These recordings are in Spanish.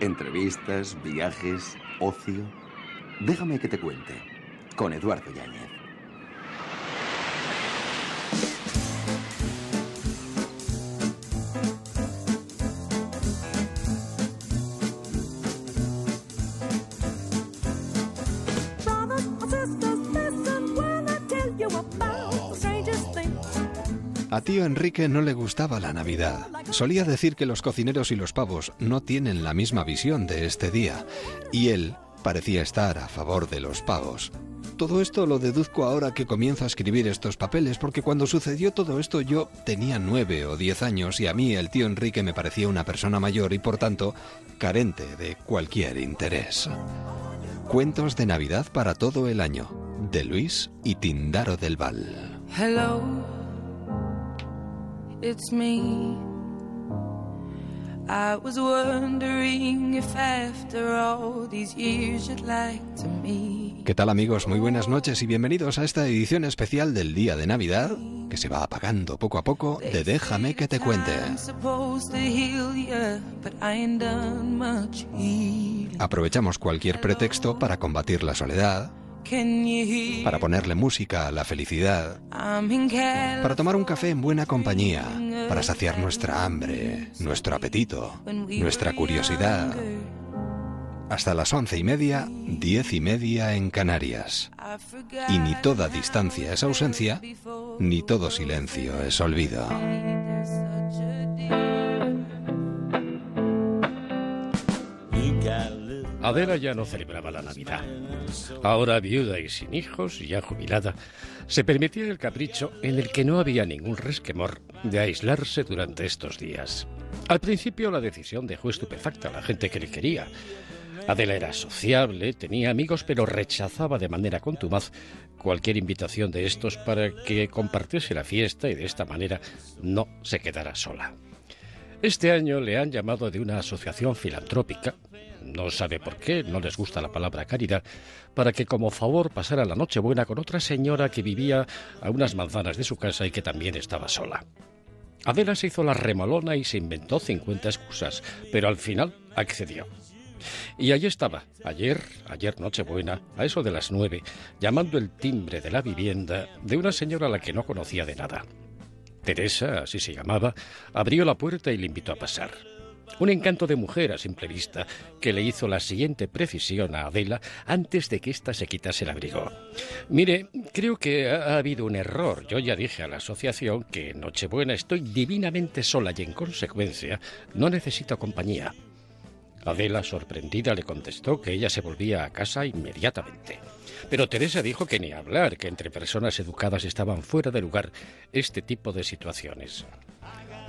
Entrevistas, viajes, ocio. Déjame que te cuente. Con Eduardo Yáñez. A tío Enrique no le gustaba la Navidad. Solía decir que los cocineros y los pavos no tienen la misma visión de este día, y él parecía estar a favor de los pavos. Todo esto lo deduzco ahora que comienzo a escribir estos papeles, porque cuando sucedió todo esto yo tenía nueve o diez años y a mí el tío Enrique me parecía una persona mayor y por tanto carente de cualquier interés. Cuentos de Navidad para todo el año, de Luis y Tindaro del Val. Hello. It's me. I was wondering if after all these years you'd like to me. ¿Qué tal amigos? Muy buenas noches y bienvenidos a esta edición especial del día de Navidad que se va apagando poco a poco de Déjame que te cuente. Aprovechamos cualquier pretexto para combatir la soledad, para ponerle música a la felicidad, para tomar un café en buena compañía, para saciar nuestra hambre, nuestro apetito, nuestra curiosidad. Hasta las once y media, diez y media en Canarias. Y ni toda distancia es ausencia, ni todo silencio es olvido. Adela ya no celebraba la Navidad. Ahora viuda y sin hijos, ya jubilada, se permitía el capricho en el que no había ningún resquemor de aislarse durante estos días. Al principio la decisión dejó estupefacta a la gente que le quería. Adela era sociable, tenía amigos, pero rechazaba de manera contumaz cualquier invitación de estos para que compartiese la fiesta y de esta manera no se quedara sola. Este año le han llamado de una asociación filantrópica no sabe por qué, no les gusta la palabra caridad, para que como favor pasara la Nochebuena con otra señora que vivía a unas manzanas de su casa y que también estaba sola. Adela se hizo la remalona y se inventó 50 excusas, pero al final accedió. Y allí estaba, ayer, ayer Nochebuena, a eso de las nueve, llamando el timbre de la vivienda de una señora a la que no conocía de nada. Teresa, así se llamaba, abrió la puerta y le invitó a pasar. Un encanto de mujer a simple vista que le hizo la siguiente precisión a Adela antes de que ésta se quitase el abrigo. Mire, creo que ha habido un error. Yo ya dije a la asociación que en Nochebuena estoy divinamente sola y en consecuencia no necesito compañía. Adela, sorprendida, le contestó que ella se volvía a casa inmediatamente. Pero Teresa dijo que ni hablar, que entre personas educadas estaban fuera de lugar este tipo de situaciones.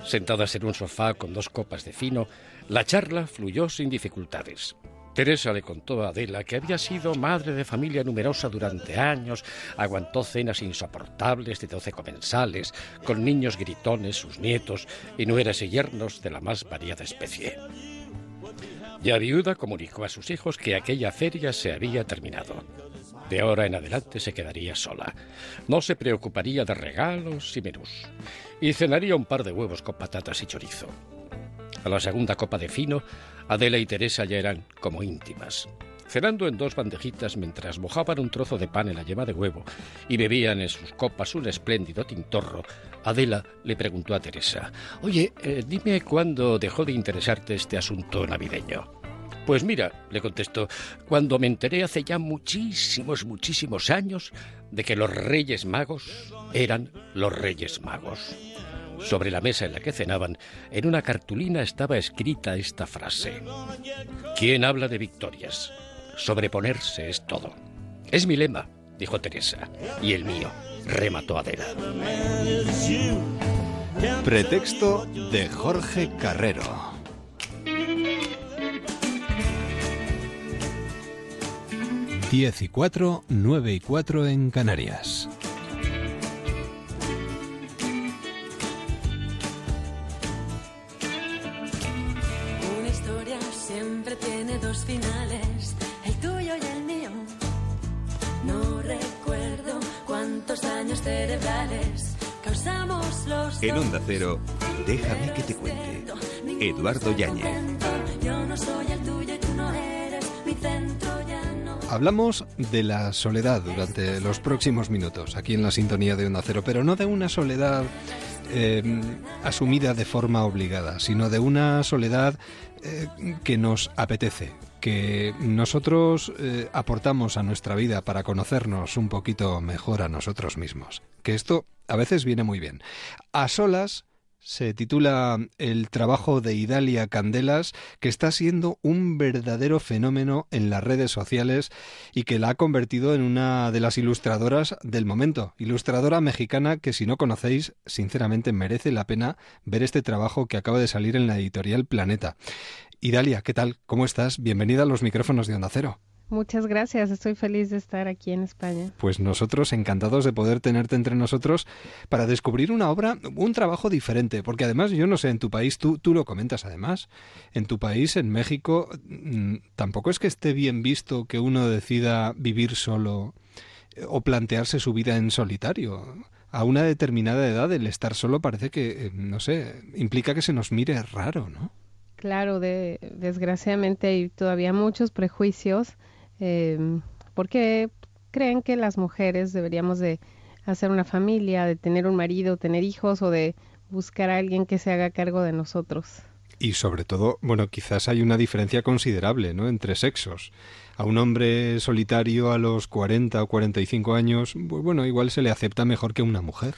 Sentadas en un sofá con dos copas de fino, la charla fluyó sin dificultades. Teresa le contó a Adela que había sido madre de familia numerosa durante años, aguantó cenas insoportables de doce comensales, con niños gritones, sus nietos, y nueras y yernos de la más variada especie. Ya viuda comunicó a sus hijos que aquella feria se había terminado. De ahora en adelante se quedaría sola. No se preocuparía de regalos y menús. Y cenaría un par de huevos con patatas y chorizo. A la segunda copa de fino, Adela y Teresa ya eran como íntimas. Cenando en dos bandejitas mientras mojaban un trozo de pan en la yema de huevo y bebían en sus copas un espléndido tintorro, Adela le preguntó a Teresa, Oye, eh, dime cuándo dejó de interesarte este asunto navideño. Pues mira, le contestó, cuando me enteré hace ya muchísimos, muchísimos años de que los Reyes Magos eran los Reyes Magos. Sobre la mesa en la que cenaban, en una cartulina estaba escrita esta frase. ¿Quién habla de victorias? Sobreponerse es todo. Es mi lema, dijo Teresa, y el mío, remató Adela. Pretexto de Jorge Carrero. 10 y 4, 9 y 4 en Canarias. Una historia siempre tiene dos finales, el tuyo y el mío. No recuerdo cuántos daños cerebrales causamos los En Onda Cero, déjame que te cuente. Eduardo Yáñez. Yo no sé Hablamos de la soledad durante los próximos minutos, aquí en la sintonía de Onda Cero, pero no de una soledad eh, asumida de forma obligada, sino de una soledad eh, que nos apetece, que nosotros eh, aportamos a nuestra vida para conocernos un poquito mejor a nosotros mismos. Que esto a veces viene muy bien. A solas se titula el trabajo de Idalia Candelas, que está siendo un verdadero fenómeno en las redes sociales y que la ha convertido en una de las ilustradoras del momento. Ilustradora mexicana que si no conocéis, sinceramente merece la pena ver este trabajo que acaba de salir en la editorial Planeta. Idalia, ¿qué tal? ¿Cómo estás? Bienvenida a los micrófonos de Onda Cero. Muchas gracias, estoy feliz de estar aquí en España. Pues nosotros encantados de poder tenerte entre nosotros para descubrir una obra, un trabajo diferente, porque además yo no sé, en tu país, tú, tú lo comentas además, en tu país, en México, mm, tampoco es que esté bien visto que uno decida vivir solo eh, o plantearse su vida en solitario. A una determinada edad el estar solo parece que, eh, no sé, implica que se nos mire raro, ¿no? Claro, de, desgraciadamente hay todavía muchos prejuicios eh, porque creen que las mujeres deberíamos de hacer una familia, de tener un marido, tener hijos o de buscar a alguien que se haga cargo de nosotros. Y sobre todo, bueno, quizás hay una diferencia considerable, ¿no? Entre sexos. A un hombre solitario a los 40 o 45 años, bueno, igual se le acepta mejor que a una mujer.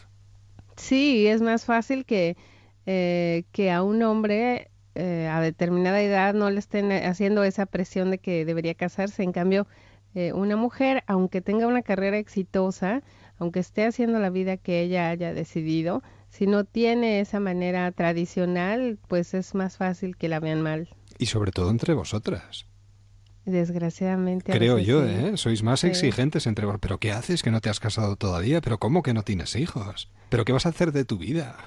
Sí, es más fácil que, eh, que a un hombre eh, a determinada edad no le estén haciendo esa presión de que debería casarse. En cambio, eh, una mujer, aunque tenga una carrera exitosa, aunque esté haciendo la vida que ella haya decidido, si no tiene esa manera tradicional, pues es más fácil que la vean mal. Y sobre todo entre vosotras. Desgraciadamente. Creo yo, ¿eh? Sois más exigentes entre vosotros. ¿Pero qué haces que no te has casado todavía? ¿Pero cómo que no tienes hijos? ¿Pero qué vas a hacer de tu vida?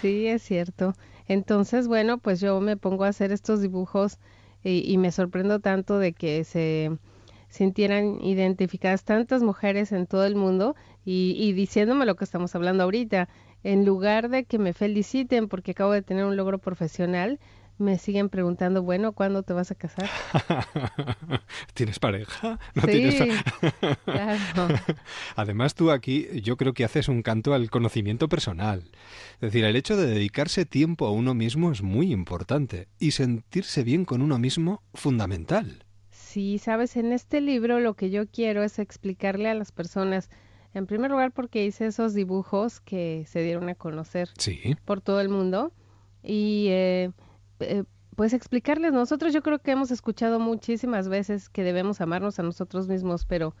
Sí, es cierto. Entonces, bueno, pues yo me pongo a hacer estos dibujos y, me sorprendo tanto de que se sintieran identificadas tantas mujeres en todo el mundo y, y diciéndome lo que estamos hablando ahorita. En lugar de que me feliciten porque acabo de tener un logro profesional, me siguen preguntando, bueno, ¿cuándo te vas a casar? ¿Tienes pareja? ¿No sí, tienes claro. Además, tú aquí yo creo que haces un canto al conocimiento personal. Es decir, el hecho de dedicarse tiempo a uno mismo es muy importante y sentirse bien con uno mismo fundamental. Sí, sabes, en este libro lo que yo quiero es explicarle a las personas, en primer lugar porque hice esos dibujos que se dieron a conocer sí. por todo el mundo y... Eh, eh, pues explicarles, nosotros yo creo que hemos escuchado muchísimas veces que debemos amarnos a nosotros mismos, pero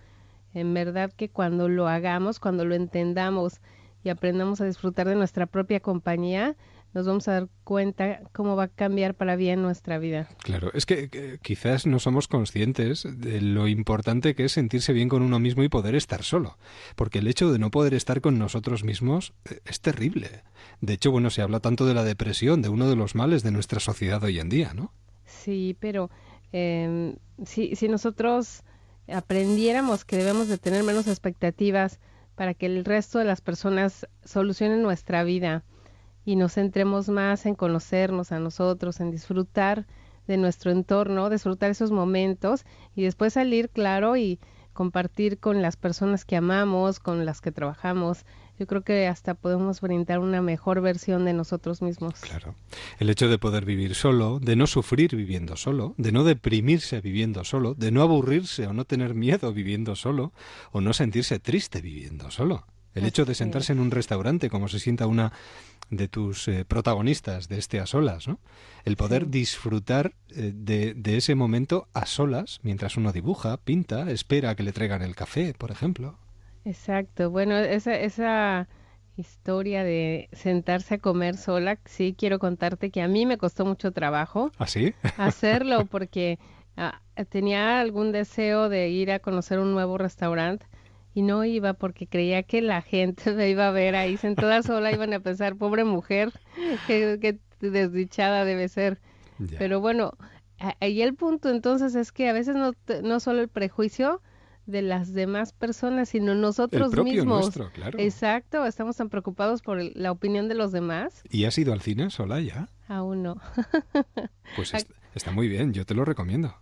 en verdad que cuando lo hagamos, cuando lo entendamos y aprendamos a disfrutar de nuestra propia compañía, nos vamos a dar cuenta cómo va a cambiar para bien nuestra vida. Claro, es que, quizás no somos conscientes de lo importante que es sentirse bien con uno mismo y poder estar solo, porque el hecho de no poder estar con nosotros mismos eh, es terrible. De hecho, bueno, se habla tanto de la depresión, de uno de los males de nuestra sociedad hoy en día, ¿no? Sí, pero eh, si, si nosotros aprendiéramos que debemos de tener menos expectativas para que el resto de las personas solucionen nuestra vida, y nos centremos más en conocernos a nosotros, en disfrutar de nuestro entorno, disfrutar esos momentos y después salir, claro, y compartir con las personas que amamos, con las que trabajamos. Yo creo que hasta podemos brindar una mejor versión de nosotros mismos. Claro. El hecho de poder vivir solo, de no sufrir viviendo solo, de no deprimirse viviendo solo, de no aburrirse o no tener miedo viviendo solo, o no sentirse triste viviendo solo. El hecho de sentarse en un restaurante como se sienta una de tus eh, protagonistas de este a solas, ¿no? El poder disfrutar eh, de, de, ese momento a solas mientras uno dibuja, pinta, espera a que le traigan el café, por ejemplo. Exacto. Bueno, esa, esa historia de sentarse a comer sola, sí quiero contarte que a mí me costó mucho trabajo. ¿Ah, sí? hacerlo porque ah, tenía algún deseo de ir a conocer un nuevo restaurante y no iba porque creía que la gente me iba a ver ahí sentada sola, iban a pensar, pobre mujer, qué, desdichada debe ser. Pero bueno, ahí el punto entonces es que a veces no, no solo el prejuicio de las demás personas, sino nosotros el propio mismos. Nuestro, claro. Exacto, estamos tan preocupados por la opinión de los demás. ¿Y has ido al cine sola ya? Aún no. pues está muy bien, yo te lo recomiendo.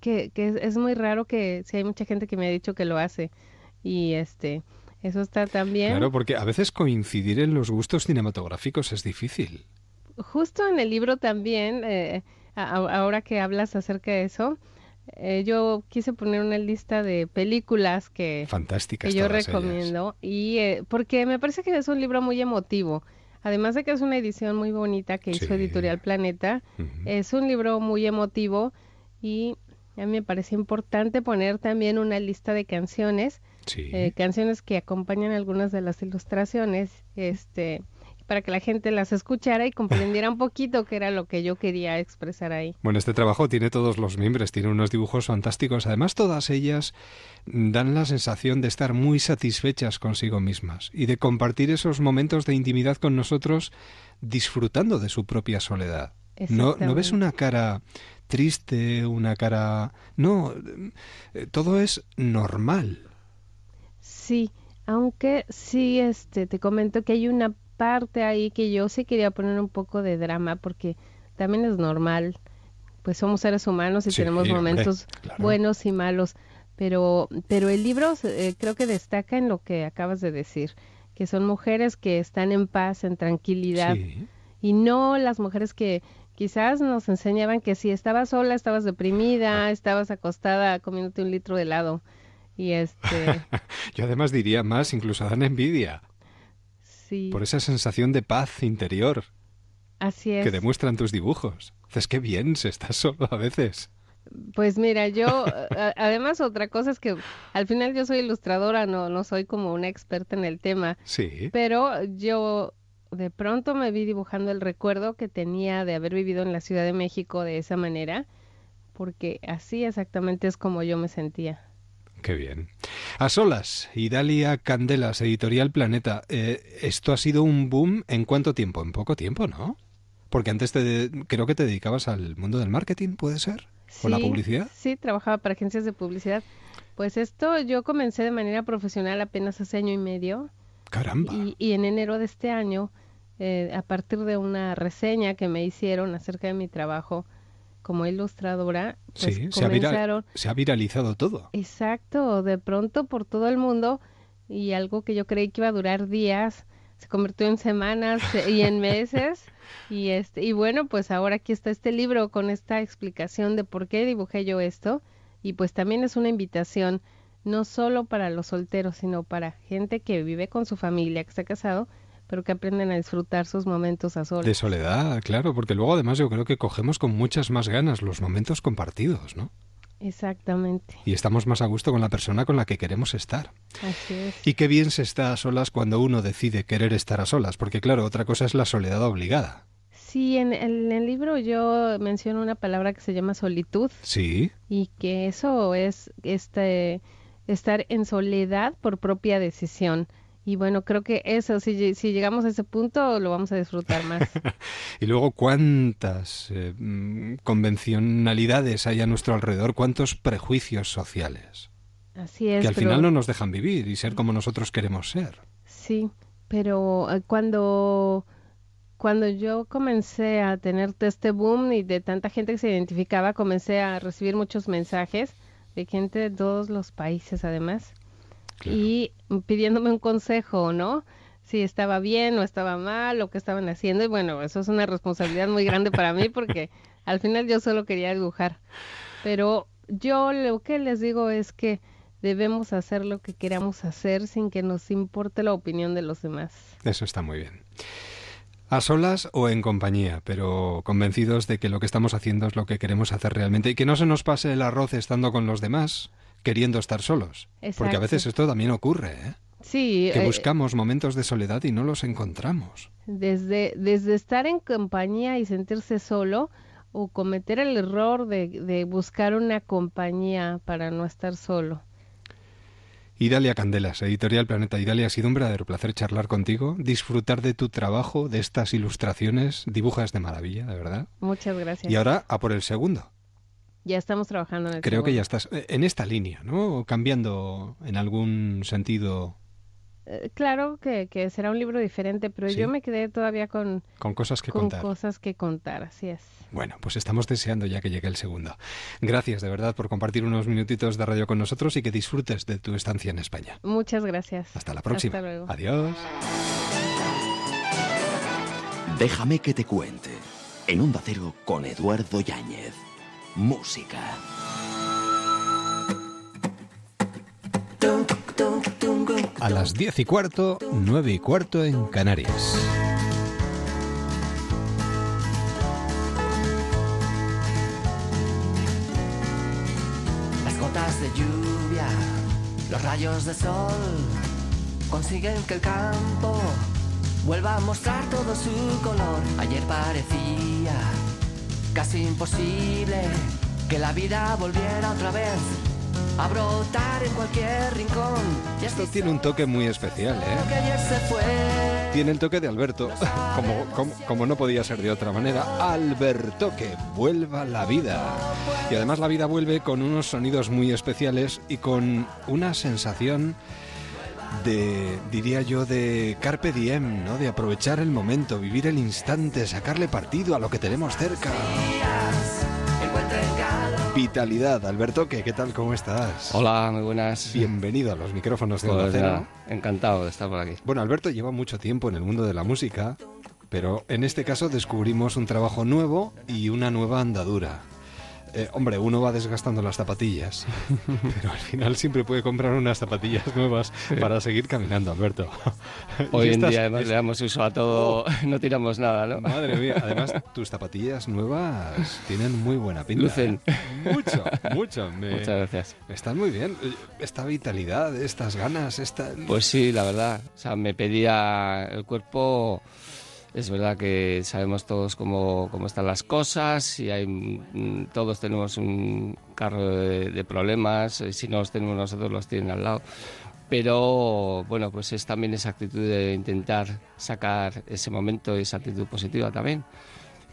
que, que es, es muy raro que si hay mucha gente que me ha dicho que lo hace y este eso está también. Claro, porque a veces coincidir en los gustos cinematográficos es difícil. Justo en el libro también, eh, a- ahora que hablas acerca de eso, eh, yo quise poner una lista de películas que, Fantásticas que yo ellas. recomiendo y eh, porque me parece que es un libro muy emotivo. Además de que es una edición muy bonita que hizo. Editorial Planeta, es un libro muy emotivo y a mí me parece importante poner también una lista de canciones Sí. eh, canciones que acompañan algunas de las ilustraciones, este, para que la gente las escuchara y comprendiera un poquito qué era lo que yo quería expresar ahí. Bueno, este trabajo tiene todos los miembros, tiene unos dibujos fantásticos. Además, todas ellas dan la sensación de estar muy satisfechas consigo mismas y de compartir esos momentos de intimidad con nosotros disfrutando de su propia soledad. No, no ves una cara triste, una cara... No, eh, todo es normal. Sí, aunque sí, este, te comento que hay una parte ahí que yo sí quería poner un poco de drama porque también es normal, pues somos seres humanos y Sí, tenemos momentos claro. buenos y malos, pero, pero el libro eh, creo que destaca en lo que acabas de decir, que son mujeres que están en paz, en tranquilidad, Sí. y no las mujeres que quizás nos enseñaban que si estabas sola, estabas deprimida, estabas acostada comiéndote un litro de helado. Y este, Yo además diría más, incluso dan envidia sí, por esa sensación de paz interior así es. que demuestran tus dibujos. Dices, qué bien se está solo a veces. Pues mira, yo, además otra cosa es que al final yo soy ilustradora, no, no soy como una experta en el tema, Sí. pero yo de pronto me vi dibujando el recuerdo que tenía de haber vivido en la Ciudad de México de esa manera, porque así exactamente es como yo me sentía. Qué bien. A solas, Idalia Candelas, Editorial Planeta. Eh, esto ha sido un boom en cuánto tiempo? En poco tiempo, ¿no? Porque antes te, creo que te dedicabas al mundo del marketing, ¿puede ser? ¿O la Sí, publicidad? Sí, trabajaba para agencias de publicidad. Pues esto yo comencé de manera profesional apenas hace año y medio Caramba. y, y en enero de este año, eh, a partir de una reseña que me hicieron acerca de mi trabajo como ilustradora, pues sí, se ha, se ha viralizado todo. exacto, de pronto por todo el mundo y algo que yo creí que iba a durar días se convirtió en semanas y en meses y este y bueno pues ahora aquí está este libro con esta explicación de por qué dibujé yo esto y pues también es una invitación no solo para los solteros sino para gente que vive con su familia que está casado pero que aprenden a disfrutar sus momentos a solas De soledad, claro, porque luego además yo creo que cogemos con muchas más ganas los momentos compartidos, ¿no? exactamente Y estamos más a gusto con la persona con la que queremos estar. así es Y qué bien se está a solas cuando uno decide querer estar a solas, porque claro, otra cosa es la soledad obligada. sí en, en el libro yo menciono una palabra que se llama solitud Sí, y que eso es este estar en soledad por propia decisión. Y bueno, creo que eso, si, si llegamos a ese punto, lo vamos a disfrutar más. Y luego cuántas eh, mm, convencionalidades hay a nuestro alrededor, cuántos prejuicios sociales, Así es, que al pero final no nos dejan vivir y ser como nosotros queremos ser. sí, pero eh, cuando cuando yo comencé a tener este boom y de tanta gente que se identificaba, comencé a recibir muchos mensajes de gente de todos los países además. Claro. y pidiéndome un consejo, ¿no? Si estaba bien o estaba mal o qué estaban haciendo. Y bueno, eso es una responsabilidad muy grande para mí porque al final yo solo quería dibujar. Pero yo lo que les digo es que debemos hacer lo que queramos hacer sin que nos importe la opinión de los demás. Eso está muy bien. A solas o en compañía, pero convencidos de que lo que estamos haciendo es lo que queremos hacer realmente y que no se nos pase el arroz estando con los demás, queriendo estar solos. Porque a veces esto también ocurre, ¿eh? Sí, que eh, buscamos momentos de soledad y no los encontramos. desde, desde estar en compañía y sentirse solo o cometer el error de, de buscar una compañía para no estar solo. Idalia Candelas, Editorial Planeta Idalia, ha sido un verdadero placer charlar contigo, disfrutar de tu trabajo, de estas ilustraciones, dibujas de maravilla, de verdad. Muchas gracias. Y ahora a por el segundo. Ya estamos trabajando en el Creo que ya estás eh, en esta línea, ¿no? Cambiando en algún sentido Eh, claro que, que, será un libro diferente, pero yo me quedé todavía con, con cosas que con contar. cosas que contar, así es. Bueno, pues estamos deseando ya que llegue el segundo. Gracias de verdad por compartir unos minutitos de radio con nosotros y que disfrutes de tu estancia en España. Muchas gracias. Hasta la próxima. Hasta luego. Adiós. Déjame que te cuente. En Onda Cero con Eduardo Yáñez. Música. A las diez y cuarto, nueve y cuarto en Canarias. Las gotas de lluvia, los rayos de sol, consiguen que el campo vuelva a mostrar todo su color. Ayer parecía casi imposible que la vida volviera otra vez a brotar en cualquier rincón. Y Esto tiene un toque muy especial, ¿eh? Tiene el toque de Alberto, como, como, como no podía ser de otra manera. Alberto, que vuelva la vida. Y además la vida vuelve con unos sonidos muy especiales y con una sensación de, diría yo, de carpe diem, ¿no? De aprovechar el momento, vivir el instante, sacarle partido a lo que tenemos cerca. Vitalidad, Alberto, ¿qué, qué tal? ¿Cómo estás? Hola, muy buenas. Bienvenido a los micrófonos de Pues Cero. nada, encantado de estar por aquí. Bueno, Alberto lleva mucho tiempo en el mundo de la música, pero en este caso descubrimos un trabajo nuevo y una nueva andadura. Eh, hombre, uno va desgastando las zapatillas, pero al final siempre puede comprar unas zapatillas nuevas para seguir caminando, Alberto. Hoy en día además le damos uso a todo, no tiramos nada, ¿no? Madre mía, además tus zapatillas nuevas tienen muy buena pinta. Lucen. ¿eh? Mucho, mucho. Me- Muchas gracias. Están muy bien. Esta vitalidad, estas ganas, esta... Pues sí, la verdad. O sea, me pedía el cuerpo. Es verdad que sabemos todos cómo, cómo están las cosas y hay, mm, todos tenemos un carro de, de problemas. y Si no los tenemos nosotros, los tienen al lado. Pero bueno, pues es también esa actitud de intentar sacar ese momento esa actitud positiva también.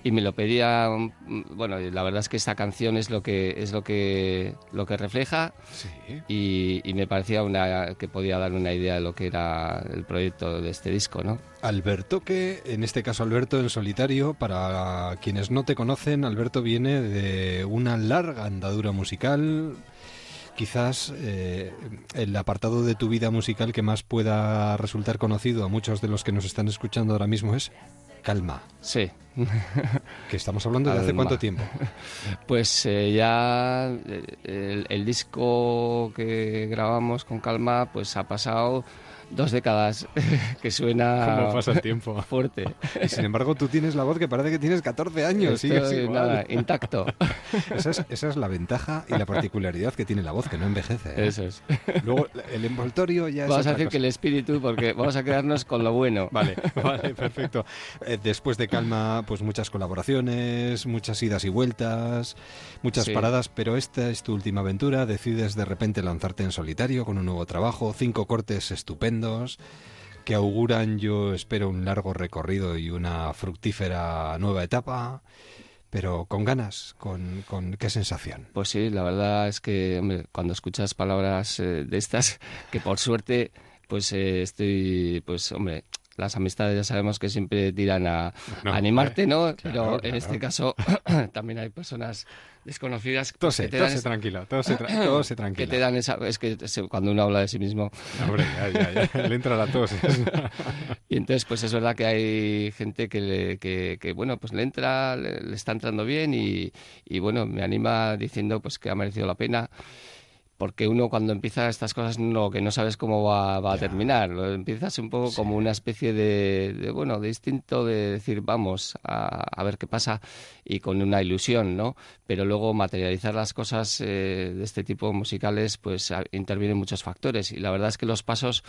Y me lo pedía, mm, bueno, la verdad es que esta canción es lo que es lo que lo que refleja Sí. y, y me parecía una, que podía dar una idea de lo que era el proyecto de este disco, ¿no? Alberto, que en este caso Alberto en solitario, para quienes no te conocen, Alberto viene de una larga andadura musical. Quizás eh, el apartado de tu vida musical que más pueda resultar conocido a muchos de los que nos están escuchando ahora mismo es Calma, Sí. que estamos hablando de hace cuánto tiempo. Pues eh, ya eh, el, el disco que grabamos con Calma pues ha pasado dos décadas que suena ¿Cómo pasa el tiempo? fuerte. Y sin embargo tú tienes la voz que parece que tienes 14 años. Estoy, igual. nada, intacto. Esa es, esa es la ventaja y la particularidad que tiene la voz, que no envejece. ¿eh? Eso es. Luego el envoltorio ya es Vamos a decir cosa. que el espíritu, porque vamos a quedarnos con lo bueno. Vale, vale, perfecto. Eh, después de Calma, pues muchas colaboraciones, muchas idas y vueltas, muchas Sí. paradas, pero esta es tu última aventura, decides de repente lanzarte en solitario con un nuevo trabajo, cinco cortes estupendos que auguran, yo espero, un largo recorrido y una fructífera nueva etapa, pero con ganas, con, con qué sensación. Pues sí, la verdad es que, hombre, cuando escuchas palabras eh, de estas, que por suerte, pues eh, estoy, pues, hombre, las amistades ya sabemos que siempre tiran a, No, a animarte, ¿no? claro, Pero en claro. este caso también hay personas desconocidas pues, Tose, que te dan tose tranquilo, tose, tra- tose que te dan esa, es que se- cuando uno habla de sí mismo Hombre, ya, ya, ya, le entra la tos. y entonces pues es verdad que hay gente que, le- que, que, bueno pues le entra le, le está entrando bien y, y bueno me anima diciendo pues que ha merecido la pena porque uno cuando empieza estas cosas no que no sabes cómo va, va a terminar. Lo empiezas un poco como una especie de, de, bueno de instinto de decir vamos a, a ver qué pasa y con una ilusión no pero luego materializar las cosas eh, de este tipo musicales pues a- intervienen muchos factores. Y la verdad es que los pasos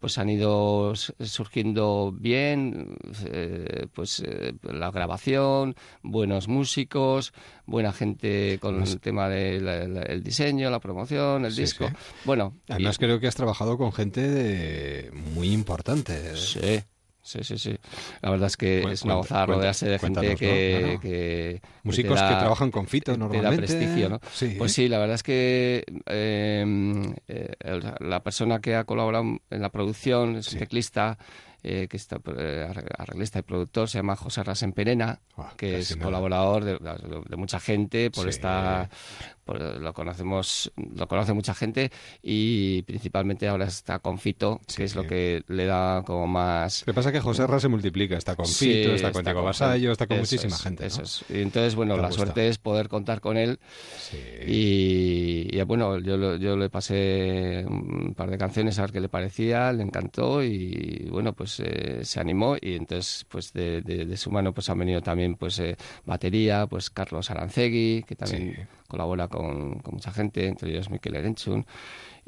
pues han ido surgiendo bien, eh, pues eh, la grabación, buenos músicos, buena gente con el tema del diseño, la promoción, el Sí, disco. sí. Bueno, Además y- creo que has trabajado con gente de- muy importante. sí, Sí, sí, sí. La verdad es que Cu- es una gozada rodearse de gente que, Músicos que da- trabajan con Fito te da normalmente. prestigio, ¿no? Sí. Pues sí, la verdad es que eh, eh, el- la persona que ha colaborado en la producción es un Sí. teclista, eh, que está eh, arre- arreglista y productor, se llama José Rasenperena, Ah, que es colaborador de, de mucha gente, por Sí. esta por- lo conocemos, lo conoce mucha gente y principalmente ahora está con Fito, Sí. que es lo que le da como más Lo que pasa es que José Ra se multiplica, está con Sí, Fito, está con Diego con gente. está con Eso muchísima es, gente. ¿no? Eso es. Y entonces, bueno, la gusto. suerte es poder contar con él. Sí. Y, y, bueno, yo, yo le pasé un par de canciones a ver qué le parecía, le encantó y bueno, pues eh, se animó y entonces pues de, de- de su mano pues han venido también pues eh, batería, pues Carlos Arancegui, que también Sí. Colabora con, con mucha gente, entre ellos Miquel Erenchun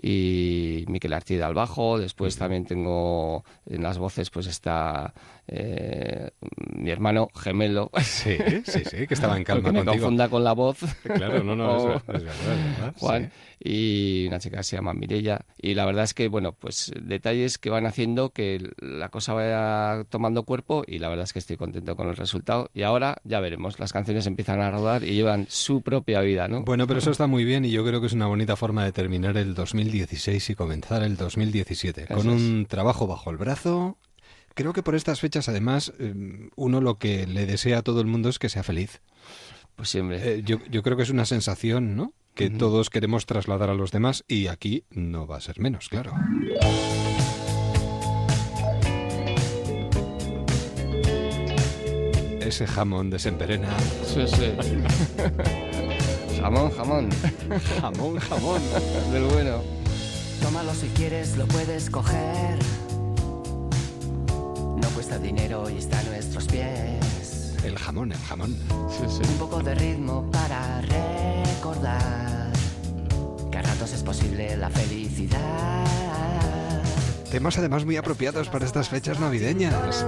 y Miquel Artida al bajo. Después también tengo en las voces pues está eh, mi hermano gemelo. Sí, sí, sí, que estaba en calma me contigo. confunda con la voz. Claro, no, no, es, O- ver- es verdad, es verdad, Juan sí. y una chica que se llama Mirella y la verdad es que bueno pues detalles que van haciendo que la cosa vaya tomando cuerpo y la verdad es que estoy contento con el resultado y ahora ya veremos las canciones empiezan a rodar y llevan su propia vida no Bueno, pero eso está muy bien y yo creo que es una bonita forma de terminar el 2016 y comenzar el 2017 Eso con un trabajo bajo el brazo. Creo que por estas fechas, además, eh, uno lo que le desea a todo el mundo es que sea feliz. pues siempre Eh, yo, yo creo que es una sensación, ¿no? Que Ujú. todos queremos trasladar a los demás y aquí no va a ser menos, claro. Ese jamón de Semperena. Sí, sí. jamón jamón Jamón, jamón. del bueno Tómalo si quieres, lo puedes coger. No cuesta dinero y está a nuestros pies. El jamón, el jamón. sí, sí. Un poco de ritmo para recordar que a ratos es posible la felicidad. Temas además muy apropiados para estas fechas navideñas.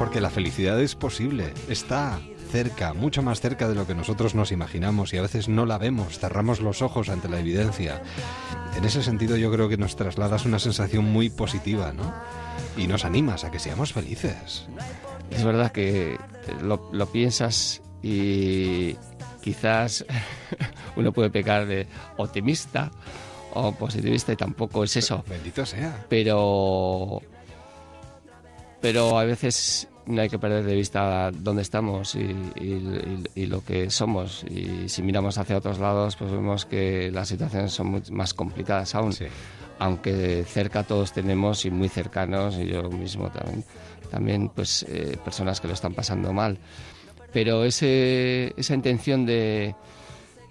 Porque la felicidad es posible, está cerca, mucho más cerca de lo que nosotros nos imaginamos y a veces no la vemos, cerramos los ojos ante la evidencia. En ese sentido yo creo que nos trasladas una sensación muy positiva, ¿no? Y nos animas a que seamos felices. Es verdad que lo, lo piensas y quizás uno puede pecar de optimista o positivista y tampoco es eso. Bendito sea. Pero, pero a veces no hay que perder de vista dónde estamos y, y- y- y lo que somos. Y si miramos hacia otros lados, pues vemos que las situaciones son muy más complicadas aún Sí. aunque cerca todos tenemos y muy cercanos, y yo mismo también, también pues eh, personas que lo están pasando mal. Pero ese, esa intención de,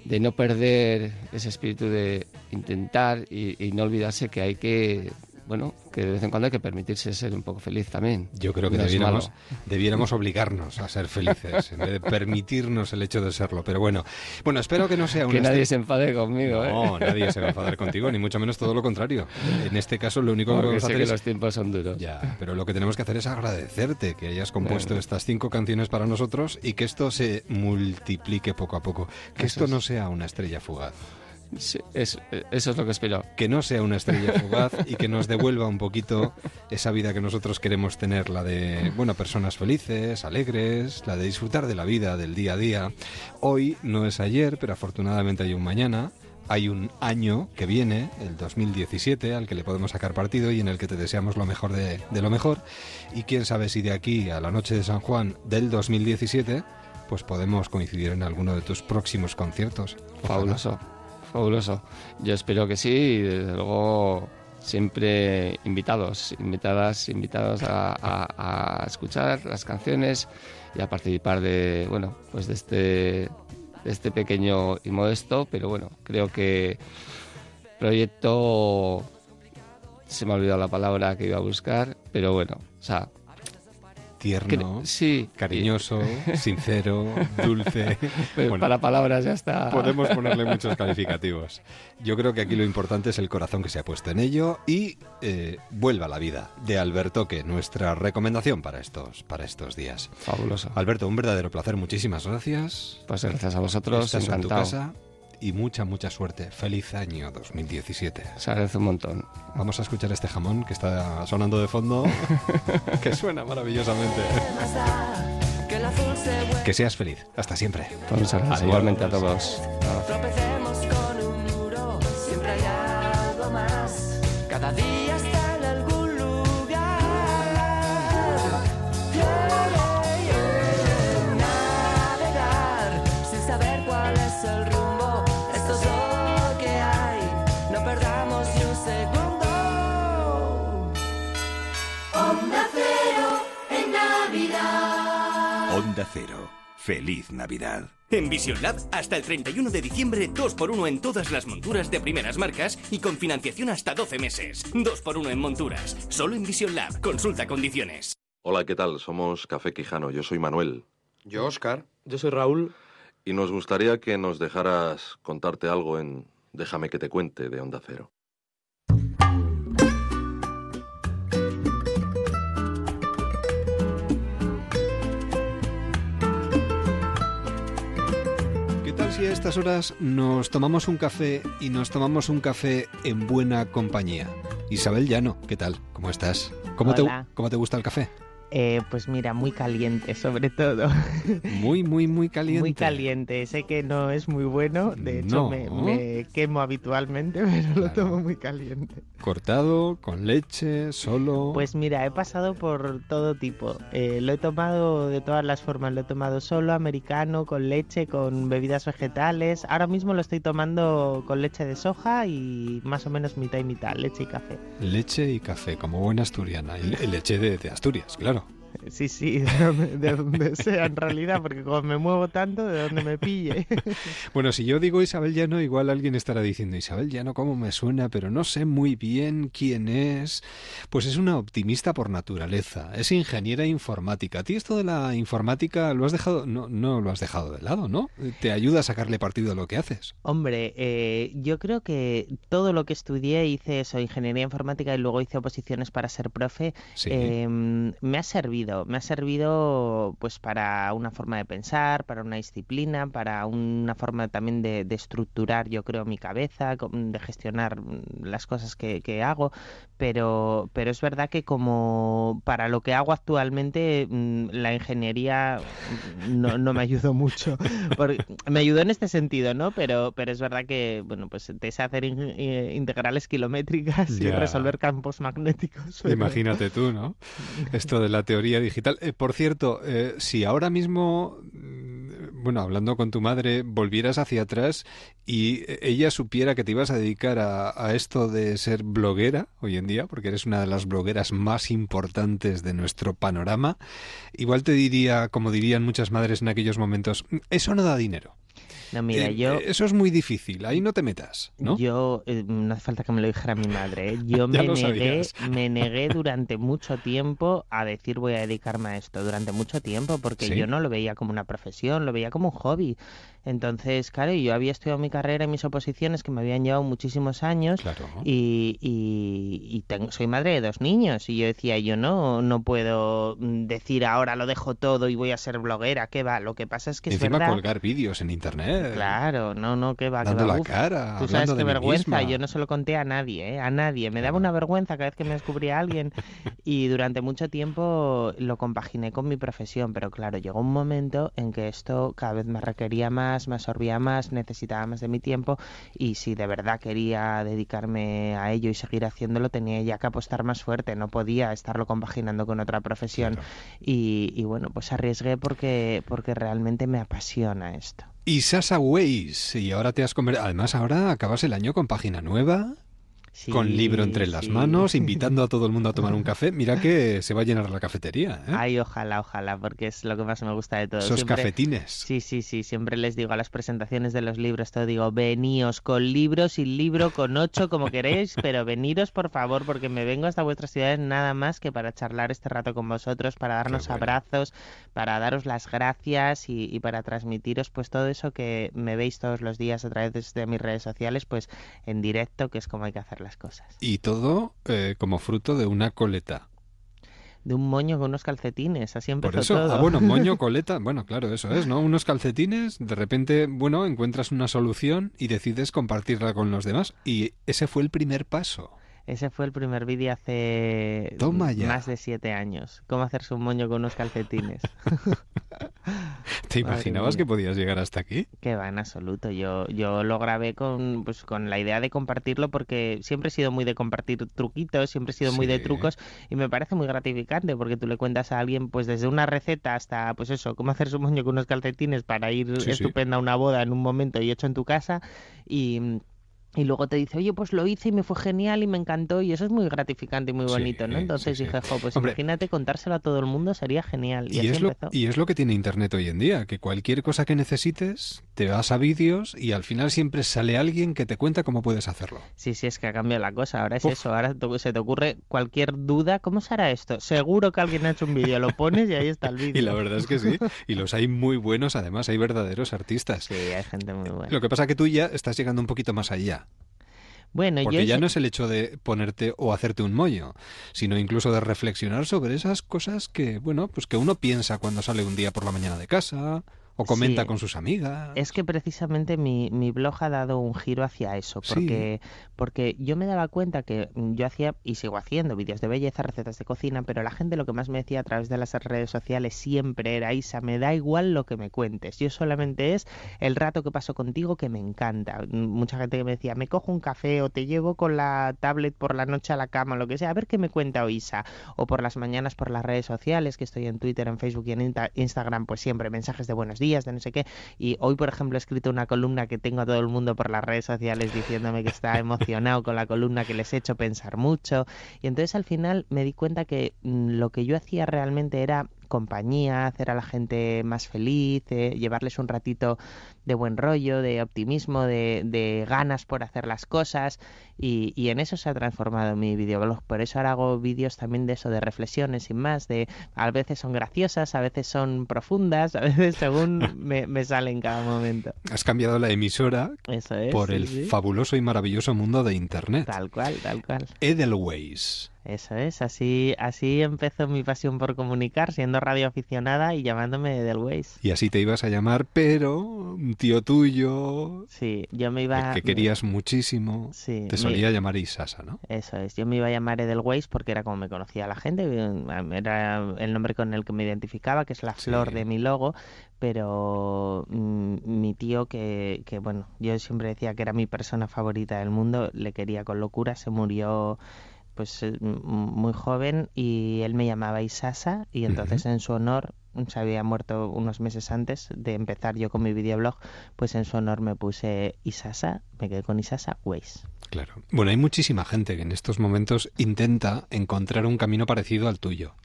de no perder ese espíritu de intentar y, y no olvidarse que hay que, bueno, que de vez en cuando hay que permitirse ser un poco feliz también. Yo creo que No debiéramos, obligarnos a ser felices en vez de permitirnos el hecho de serlo. Pero bueno, bueno, espero que no sea un Que nadie se enfade conmigo, No, ¿eh? nadie se va a enfadar contigo, ni mucho menos todo lo contrario. En este caso, lo único que vamos a hacer que es los tiempos son duros. Ya, pero lo que tenemos que hacer es agradecerte que hayas compuesto Bueno. estas cinco canciones para nosotros y que esto se multiplique poco a poco. Que Eso esto es. no sea una estrella fugaz. Sí, es- eso es lo que espero. Que no sea una estrella fugaz y que nos devuelva un poquito esa vida que nosotros queremos tener, la de, bueno, personas felices, alegres, la de disfrutar de la vida, del día a día. Hoy no es ayer, pero afortunadamente hay un mañana. Hay un año que viene, el 2017, al que le podemos sacar partido y en el que te deseamos lo mejor de, de lo mejor. Y quién sabe si de aquí a la noche de San Juan del 2017, pues podemos coincidir en alguno de tus próximos conciertos. Ojalá. Fabuloso, fabuloso. Yo espero que sí y desde luego siempre invitados, invitadas, invitados a, escuchar las canciones y a participar de, bueno, pues de este, de este pequeño y modesto, pero bueno, creo que proyecto se me ha olvidado la palabra que iba a buscar, pero bueno, o sea, Tierno. sí, cariñoso, sincero, dulce. Pues Bueno, para palabras ya está. podemos ponerle muchos calificativos. Yo creo que aquí lo importante es el corazón que se ha puesto en ello y eh, vuelva a la vida de Alberto, que nuestra recomendación para estos, para estos días. Fabuloso. Alberto, un verdadero placer, muchísimas gracias. Pues gracias a vosotros, Estás en tu casa y mucha, mucha suerte. Feliz año 2017. Se agradece un montón. Vamos a escuchar este jamón que está sonando de fondo, que suena maravillosamente. Que seas feliz. Hasta siempre. Pues muchas gracias. Adiós. Igualmente a todos. Tropecemos con un muro, siempre hay algo más. Cada día Onda Cero. Feliz Navidad. En Vision Lab, hasta el 31 de diciembre, 2x1 en todas las monturas de primeras marcas y con financiación hasta 12 meses. 2x1 en monturas. Solo en Vision Lab. Consulta condiciones. Hola, ¿qué tal? Somos Café Quijano. Yo soy Manuel. Yo, Oscar. Yo soy Raúl. Y nos gustaría que nos dejaras contarte algo en Déjame que te cuente de Onda Cero. ¿Qué tal si a estas horas nos tomamos un café y nos tomamos un café en buena compañía? Isabel Llano, ¿qué tal? ¿Cómo estás? ¿Cómo, te, Hola. ¿Cómo te gusta el café? Eh, pues mira, muy caliente sobre todo. Muy, muy, muy caliente. Muy caliente. Sé que no es muy bueno, de hecho No. me, me quemo habitualmente, pero lo tomo muy caliente. Cortado, con leche, solo. Pues mira, he pasado por todo tipo. Eh, lo he tomado de todas las formas. Lo he tomado solo, americano, con leche, con bebidas vegetales. Ahora mismo lo estoy tomando con leche de soja y más o menos mitad y mitad, leche y café. Leche y café, como buena asturiana. Y leche de, de Asturias, claro. Sí, sí, de donde, de donde sea en realidad, porque como me muevo tanto, de donde me pille. Bueno, si yo digo Isabel Llano, igual alguien estará diciendo Isabel Llano, ¿cómo me suena? Pero no sé muy bien quién es. Pues es una optimista por naturaleza, es ingeniera informática. A ti esto de la informática lo has dejado, no, no lo has dejado de lado, ¿no? Te ayuda a sacarle partido a lo que haces. Hombre, eh, yo creo que todo lo que estudié, hice eso, ingeniería informática y luego hice oposiciones para ser profe, Sí. eh, me ha servido, me ha servido pues para una forma de pensar, para una disciplina, para una forma también de, de estructurar, yo creo, mi cabeza, de gestionar mm, las cosas que, que hago, pero, pero es verdad que como para lo que hago actualmente, mm, la ingeniería no, no me ayudó mucho. Porque me ayudó en este sentido, ¿no? Pero, pero es verdad que, bueno, pues te sé hacer in- eh, integrales kilométricas y Ya. resolver campos magnéticos. pero- Imagínate tú, ¿no? Esto de la teoría digital. Eh, por cierto, eh, si ahora mismo, mm, bueno, hablando con tu madre, volvieras hacia atrás y eh, ella supiera que te ibas a dedicar a, esto de ser bloguera hoy en día, porque eres una de las blogueras más importantes de nuestro panorama, igual te diría, como dirían muchas madres en aquellos momentos, "Mm, eso no da dinero. No, mira, Eh, yo... eh, Eso es muy difícil, ahí no te metas, ¿no? Yo, eh, no hace falta que me lo dijera mi madre, ¿eh? yo me negué, me negué durante mucho tiempo a decir voy a dedicarme a esto, durante mucho tiempo, porque ¿Sí? yo no lo veía como una profesión, lo veía como un hobby. Entonces, claro, yo había estudiado mi carrera y mis oposiciones que me habían llevado muchísimos años Claro. y, y- y tengo, soy madre de dos niños y yo decía, yo no, no puedo mm, decir ahora lo dejo todo y voy a ser bloguera, ¿qué va? Lo que pasa es que es Encima verdad... colgar vídeos en internet. Claro, no, no, que va, Dando va. la Uf, cara, Tú sabes qué vergüenza, yo no se lo conté a nadie, ¿eh? a nadie. Me daba una vergüenza cada vez que me descubría alguien y durante mucho tiempo lo compaginé con mi profesión, pero claro, llegó un momento en que esto cada vez me requería más, me absorbía más, necesitaba más de mi tiempo y si de verdad quería dedicarme a ello y seguir haciéndolo tenía ya que apostar más fuerte, no podía estarlo compaginando con otra profesión. Y, y bueno, pues arriesgué porque, porque realmente me apasiona esto. Y Sasa Ways, y ahora te has convertido... Además, ahora acabas el año con página nueva, con libro entre las sí. manos, invitando a todo el mundo a tomar un café. Mira que se va a llenar la cafetería, ¿eh? Ay, ojalá, ojalá, porque es lo que más me gusta de todo. Esos Siempre- cafetines. Sí, sí, sí, siempre les digo a las presentaciones de los libros, todo digo, veníos con libro, sin libro, con ocho, como queréis, pero veniros por favor, porque me vengo hasta vuestras ciudades nada más que para charlar este rato con vosotros, para darnos abrazos, para daros las gracias y, y para transmitiros pues todo eso que me veis todos los días a través de mis redes sociales, pues en directo, que es como hay que hacer las cosas. Y todo eh, como fruto de una coleta. de un moño con unos calcetines. Así empezó Por eso, todo. ah, bueno, moño, coleta, bueno, claro, eso es, ¿no? Unos calcetines, de repente, bueno, encuentras una solución y decides compartirla con los demás. Y ese fue el primer paso. Ese fue el primer vídeo hace Toma ya. más de siete años. Cómo hacerse un moño con unos calcetines. ¿Te imaginabas que podías llegar hasta aquí? Que va, en absoluto. Yo, yo lo grabé con, pues, con la idea de compartirlo porque siempre he sido muy de compartir truquitos, siempre he sido muy de trucos y me parece muy gratificante porque tú le cuentas a alguien pues desde una receta hasta pues eso, cómo hacer su moño con unos calcetines para ir Sí, sí. estupenda a una boda en un momento y hecho en tu casa y... Y luego te dice, oye, pues lo hice y me fue genial y me encantó y eso es muy gratificante y muy Sí, bonito, ¿no? Entonces sí. dije, jo, pues Hombre. imagínate contárselo a todo el mundo, sería genial. Y, Y así es, lo, y es lo que tiene Internet hoy en día, que cualquier cosa que necesites, te vas a vídeos y al final siempre sale alguien que te cuenta cómo puedes hacerlo. Sí, sí, es que ha cambiado la cosa. Ahora es Uf. eso. Ahora se te ocurre cualquier duda. ¿Cómo se hará esto? Seguro que alguien ha hecho un vídeo. Lo pones y ahí está el vídeo. Y la verdad es que sí. Y los hay muy buenos, además, hay verdaderos artistas. Sí, hay gente muy buena. Lo que pasa que tú ya estás llegando un poquito más allá. Bueno, Porque yo ya no es el hecho de ponerte o hacerte un mollo, sino incluso de reflexionar sobre esas cosas que, bueno, pues que uno piensa cuando sale un día por la mañana de casa o comenta Sí. con sus amigas. Es que precisamente mi, mi blog ha dado un giro hacia eso, Sí. porque, porque yo me daba cuenta que yo hacía y sigo haciendo vídeos de belleza, recetas de cocina, pero la gente lo que más me decía a través de las redes sociales siempre era, Isa, me da igual lo que me cuentes, yo solamente es el rato que paso contigo que me encanta. Mucha gente que me decía, me cojo un café o te llevo con la tablet por la noche a la cama, lo que sea, a ver qué me cuenta hoy Isa, o por las mañanas por las redes sociales, que estoy en Twitter, en Facebook y en Insta- Instagram, pues siempre mensajes de buenos días, de no sé qué. Y hoy, por ejemplo, he escrito una columna que tengo a todo el mundo por las redes sociales diciéndome que está emocionado con la columna que les he hecho pensar mucho. Y entonces al final me di cuenta que mm, lo que yo hacía realmente era compañía, hacer a la gente más feliz, eh, llevarles un ratito de buen rollo, de optimismo, de ganas por hacer las cosas y, y en eso se ha transformado mi videoblog. Por eso ahora hago vídeos también de eso, de reflexiones sin más, de a veces son graciosas, a veces son profundas, a veces según me, me sale en cada momento. Has cambiado la emisora Eso es. por sí, el sí. fabuloso y maravilloso mundo de Internet. Tal cual, tal cual. Edelweiss. Eso es, así, así empezó mi pasión por comunicar, siendo radioaficionada y llamándome Edelweiss. Y así te ibas a llamar, pero un tío tuyo, Sí, yo me iba... el que querías muchísimo, Sí, te me- solía llamar Isasa, ¿no? Eso es, yo me iba a llamar Edelweiss porque era como me conocía la gente, era el nombre con el que me identificaba, que es la flor Sí. de mi logo, pero mm, mi tío, que, que bueno, yo siempre decía que era mi persona favorita del mundo, le quería con locura, se murió pues eh, muy joven y él me llamaba Isasa y entonces en su honor se había muerto unos meses antes de empezar yo con mi videoblog, pues en su honor me puse Isasa, me quedé con Isasa Weiss. Claro. Bueno, hay muchísima gente que en estos momentos intenta encontrar un camino parecido al tuyo.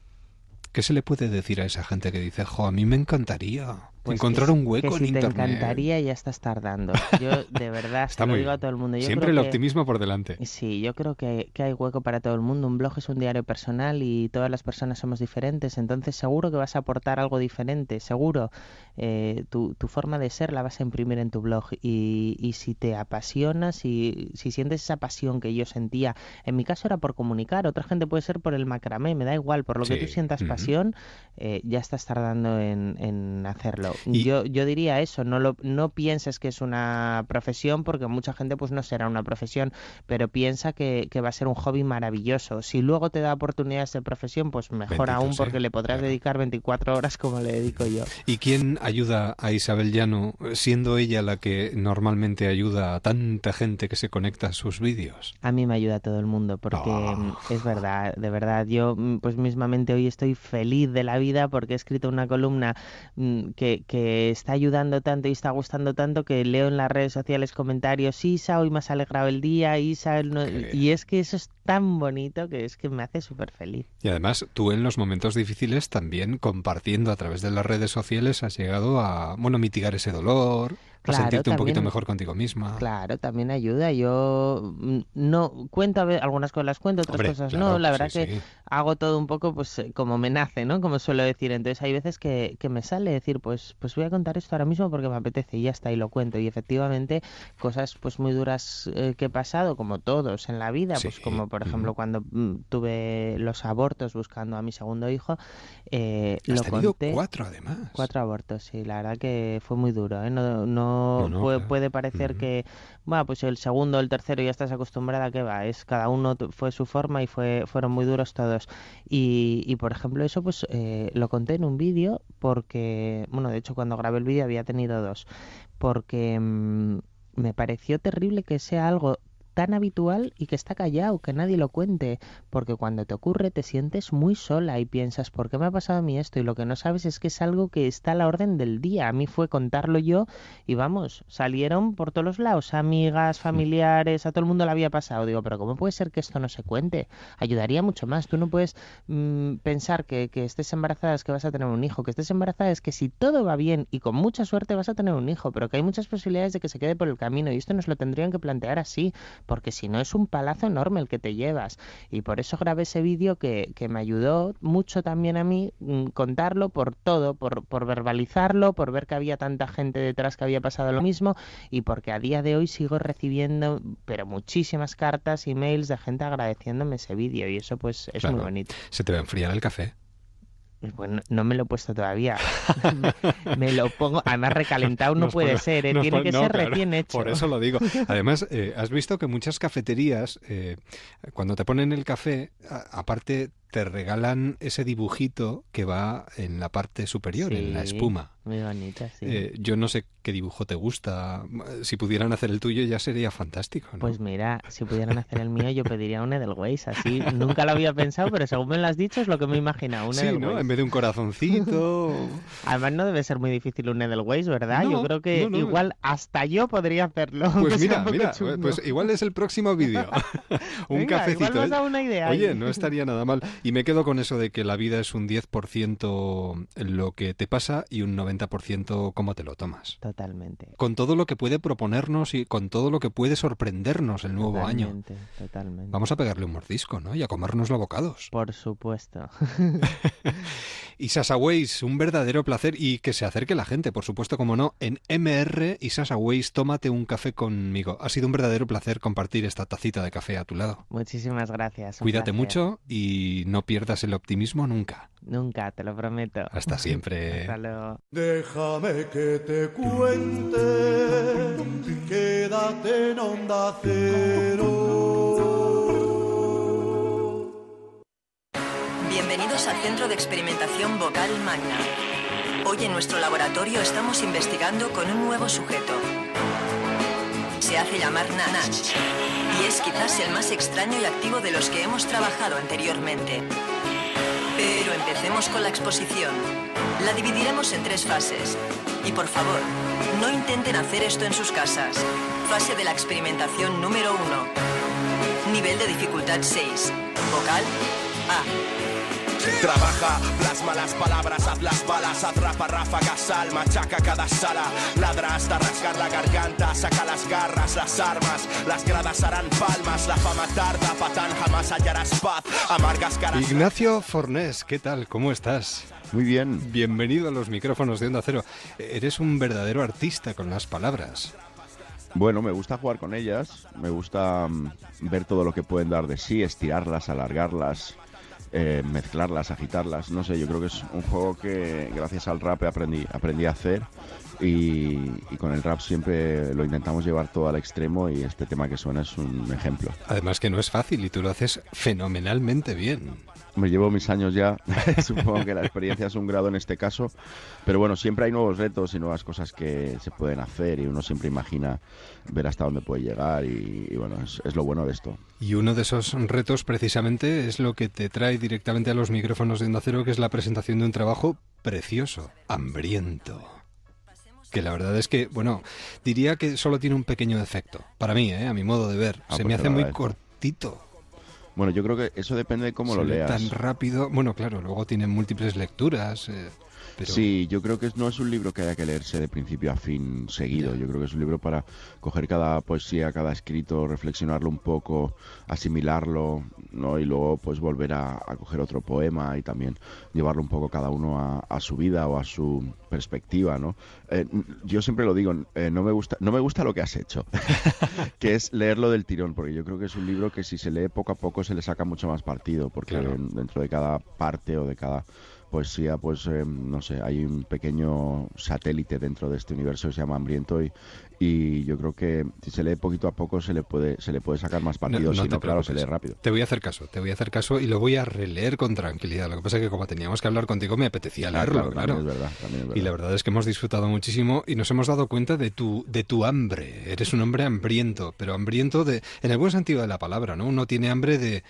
¿Qué se le puede decir a esa gente que dice, jo, a mí me encantaría Pues encontrar un hueco que en si te Internet? encantaría ya estás tardando. Yo de verdad Está lo muy digo a todo el mundo. Yo Siempre creo el que- optimismo por delante. Sí, yo creo que, que hay hueco para todo el mundo. Un blog es un diario personal y todas las personas somos diferentes, entonces seguro que vas a aportar algo diferente, seguro. Eh, tu, tu forma de ser la vas a imprimir en tu blog y, y si te apasiona, si, si sientes esa pasión que yo sentía, en mi caso era por comunicar, otra gente puede ser por el macramé, me da igual, por lo que tú sientas pasión, eh, ya estás tardando en, en hacerlo. Y- Yo, yo diría eso, no, lo, no pienses que es una profesión, porque mucha gente pues no será una profesión, pero piensa que, que va a ser un hobby maravilloso. Si luego te da oportunidades de profesión, pues mejor Bendito aún, sea, porque le podrás claro. dedicar 24 horas como le dedico yo. ¿Y quién ayuda a Isabel Llano, siendo ella la que normalmente ayuda a tanta gente que se conecta a sus vídeos? A mí me ayuda todo el mundo porque Ah. es verdad, de verdad. Yo pues mismamente hoy estoy feliz de la vida porque he escrito una columna mm, que, que está ayudando tanto y está gustando tanto que leo en las redes sociales comentarios, Isa, hoy me has alegrado el día, Isa, no-". Qué bien. y es que eso es tan bonito que es que me hace súper feliz. Y además, tú en los momentos difíciles también compartiendo a través de las redes sociales has llegado a, bueno, mitigar ese dolor. Claro, sentirte un poquito mejor contigo misma. Claro, también ayuda. Yo mm, no cuento algunas cosas las cuento, otras Hombre, cosas claro, no. La verdad sí, que sí. hago todo un poco pues eh, como me nace, ¿no? Como suelo decir. Entonces hay veces que, que me sale decir, pues, pues voy a contar esto ahora mismo porque me apetece y ya está, y lo cuento. Y efectivamente, cosas pues muy duras eh, que he pasado, como todos en la vida, pues como por ejemplo cuando mm, tuve los abortos buscando a mi segundo hijo, eh, Has lo tenido conté. cuatro, además. Cuatro abortos, sí, la verdad que fue muy duro, ¿eh? No, no, No, no, puede, claro. puede parecer que, bueno, pues el segundo o el tercero ya estás acostumbrada, que va, es cada uno fue su forma y fue, fueron muy duros todos. Y, y por ejemplo, eso pues eh, lo conté en un vídeo porque, bueno, de hecho cuando grabé el vídeo había tenido dos, porque mm, me pareció terrible que sea algo tan habitual y que está callado, que nadie lo cuente, porque cuando te ocurre te sientes muy sola y piensas, ¿por qué me ha pasado a mí esto? Y lo que no sabes es que es algo que está a la orden del día. A mí fue contarlo yo y vamos, salieron por todos los lados, amigas, familiares, a todo el mundo le había pasado. Digo, pero ¿cómo puede ser que esto no se cuente? Ayudaría mucho más. Tú no puedes mm, pensar que, que estés embarazada es que vas a tener un hijo, que estés embarazada es que si todo va bien y con mucha suerte vas a tener un hijo, pero que hay muchas posibilidades de que se quede por el camino y esto nos lo tendrían que plantear así, porque si no es un palazo enorme el que te llevas. Y por eso grabé ese vídeo que, que me ayudó mucho también a mí mm, contarlo por todo, por, por verbalizarlo, por ver que había tanta gente detrás que había pasado lo mismo y porque a día de hoy sigo recibiendo, pero muchísimas cartas, emails de gente agradeciéndome ese vídeo y eso pues es Claro. muy bonito. Se te va a enfriar el café. Bueno, no me lo he puesto todavía. me, me lo pongo, además recalentado no Nos puede ser, ¿eh? tiene que no, ser claro, recién hecho. Por eso lo digo. Además, eh, has visto que muchas cafeterías, eh, cuando te ponen el café, a- aparte te regalan ese dibujito que va en la parte superior, en la espuma. Muy bonita, sí. Eh, yo no sé qué dibujo te gusta. Si pudieran hacer el tuyo ya sería fantástico. ¿no? Pues mira, si pudieran hacer el mío, yo pediría un Edelweiss, así. Nunca lo había pensado, pero según me lo has dicho, es lo que me he imaginado, un sí, ¿no? En vez de un corazoncito. Además, no debe ser muy difícil un Edelweiss, ¿verdad? No, yo creo que no, no. igual hasta yo podría hacerlo. Pues mira, mira, chungo. pues igual es el próximo vídeo. un Venga, cafecito. igual me has ¿eh? dado una idea Oye, no estaría nada mal. Y me quedo con eso de que la vida es un 10% lo que te pasa y un 90% cómo te lo tomas. Totalmente. Con todo lo que puede proponernos y con todo lo que puede sorprendernos el nuevo año. Totalmente, totalmente. Vamos a pegarle un mordisco, ¿no? Y a comérnoslo a bocados. Por supuesto. Y Sasa Ways, un verdadero placer y que se acerque la gente, por supuesto, como no, en MR y Sasa Ways, tómate un café conmigo. Ha sido un verdadero placer compartir esta tacita de café a tu lado. Muchísimas gracias. Cuídate placer. mucho y no pierdas el optimismo nunca. Nunca, te lo prometo. Hasta siempre. Hasta luego. Déjame que te cuente, quédate en onda cero. Bienvenidos al Centro de Experimentación Vocal Magna. Hoy en nuestro laboratorio estamos investigando con un nuevo sujeto. Se hace llamar Nanach y es quizás el más extraño y activo de los que hemos trabajado anteriormente. Pero empecemos con la exposición. La dividiremos en tres fases. Y por favor, no intenten hacer esto en sus casas. Fase de la experimentación número 1. Nivel de dificultad 6. Vocal A. Trabaja, plasma las palabras, haz las balas, atrapa ráfagas, sal, machaca cada sala, ladra hasta rasgar la garganta, saca las garras, las armas, las gradas harán palmas, la fama tarda, patán jamás hallarás paz, amargas caras. Ignacio Fornés, ¿qué tal? ¿Cómo estás? Muy bien. Bienvenido a los micrófonos de Onda Cero. Eres un verdadero artista con las palabras. Bueno, me gusta jugar con ellas, me gusta mm, ver todo lo que pueden dar de sí, estirarlas, alargarlas, eh, mezclarlas, agitarlas. No sé, yo creo que es un juego que gracias al rap aprendí, aprendí a hacer y, y con el rap siempre lo intentamos llevar todo al extremo y este tema que suena es un ejemplo. Además que no es fácil y tú lo haces fenomenalmente bien. Me llevo mis años ya, supongo que la experiencia es un grado en este caso, pero bueno, siempre hay nuevos retos y nuevas cosas que se pueden hacer y uno siempre imagina ver hasta dónde puede llegar y, y bueno, es, es lo bueno de esto. Y uno de esos retos precisamente es lo que te trae directamente a los micrófonos de Onda Cero, que es la presentación de un trabajo precioso, hambriento. Que la verdad es que, bueno, diría que solo tiene un pequeño defecto. Para mí, ¿eh? a mi modo de ver. Ah, Se pues me hace muy cortito. Bueno, yo creo que eso depende de cómo Se lo lee leas. tan rápido. Bueno, claro, luego tiene múltiples lecturas. eh. Sí, yo creo que no es un libro que haya que leerse de principio a fin seguido. Yo creo que es un libro para coger cada poesía, cada escrito, reflexionarlo un poco, asimilarlo, ¿no? Y luego pues volver a, coger otro poema y también llevarlo un poco cada uno a, su vida o a su perspectiva, ¿no? Eh, yo siempre lo digo, eh, no me gusta, no me gusta lo que has hecho, que es leerlo del tirón, porque yo creo que es un libro que si se lee poco a poco se le saca mucho más partido, porque dentro de cada parte o de cada poesía, pues eh, no sé, hay un pequeño satélite dentro de este universo que se llama Hambriento y, y yo creo que si se lee poquito a poco se le puede se le puede sacar más partido, si no, claro, se lee rápido. Te voy a hacer caso, te voy a hacer caso y lo voy a releer con tranquilidad. Lo que pasa es que como teníamos que hablar contigo me apetecía leerlo, claro. es verdad, Y la verdad es que hemos disfrutado muchísimo y nos hemos dado cuenta de tu de tu hambre. Eres un hombre hambriento, pero hambriento de en el buen sentido de la palabra, ¿no? Uno tiene hambre de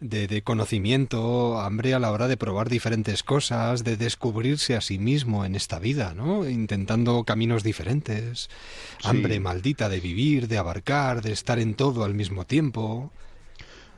de, conocimiento, hambre a la hora de probar diferentes cosas, de descubrirse a sí mismo en esta vida, ¿no? Intentando caminos diferentes, hambre maldita de vivir, de abarcar, de estar en todo al mismo tiempo.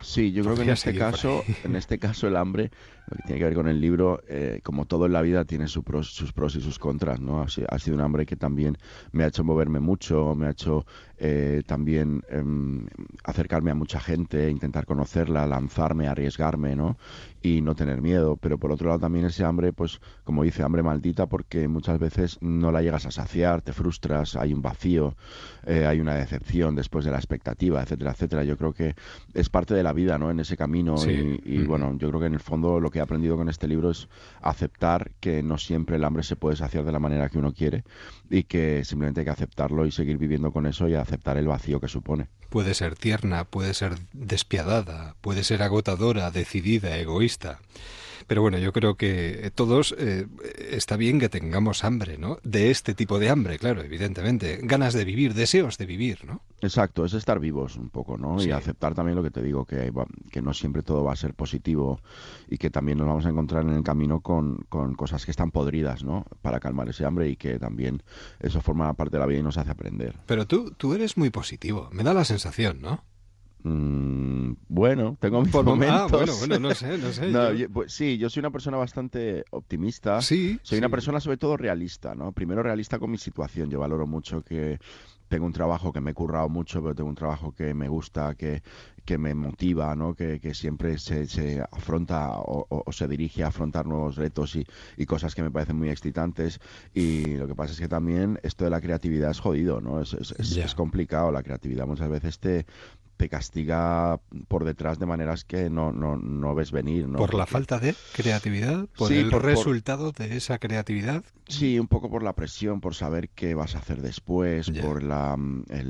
Sí, yo creo que en este caso, en este caso el hambre, lo que tiene que ver con el libro, eh, como todo en la vida tiene sus pros y sus contras, ¿no? Ha, sido un hambre que también me ha hecho moverme mucho, me ha hecho eh, también em, acercarme a mucha gente, intentar conocerla, lanzarme, arriesgarme, ¿no? Y no tener miedo. Pero por otro lado también ese hambre, pues como dice, hambre maldita, porque muchas veces no la llegas a saciar, te frustras, hay un vacío, eh, hay una decepción después de la expectativa, etcétera, etcétera. Yo creo que es parte de la vida, ¿no? En ese camino y, bueno, yo creo que en el fondo lo que he aprendido con este libro es aceptar que no siempre el hambre se puede saciar de la manera que uno quiere y que simplemente hay que aceptarlo y seguir viviendo con eso y aceptar el vacío que supone. Puede ser tierna, puede ser despiadada, puede ser agotadora, decidida, egoísta. Pero bueno, yo creo que todos eh, está bien que tengamos hambre, ¿no? De este tipo de hambre, claro, evidentemente. Ganas de vivir, deseos de vivir, ¿no? Exacto, es estar vivos un poco, ¿no? Y aceptar también lo que te digo, que, que no siempre todo va a ser positivo y que también nos vamos a encontrar en el camino con, con cosas que están podridas, ¿no? Para calmar ese hambre y que también eso forma parte de la vida y nos hace aprender. Pero tú, tú eres muy positivo, me da la sensación, ¿no? Mm, bueno, tengo mis momentos. Ah, bueno, bueno, no sé, no sé. Pues, sí, yo soy una persona bastante optimista. Sí. Soy una persona sobre todo realista, ¿no? Primero realista con mi situación. Yo valoro mucho que tengo un trabajo que me he currado mucho, pero tengo un trabajo que me gusta, que, que me motiva, ¿no? que, que siempre se, se afronta o, se dirige a afrontar nuevos retos y, y, cosas que me parecen muy excitantes. Y lo que pasa es que también esto de la creatividad es jodido, ¿no? Es, es, es complicado. La creatividad muchas veces te, te castiga por detrás de maneras que no, no, no ves venir. ¿no? ¿Por la falta de creatividad? ¿Por el resultado de esa creatividad? Sí, un poco por la presión, por saber qué vas a hacer después, por la,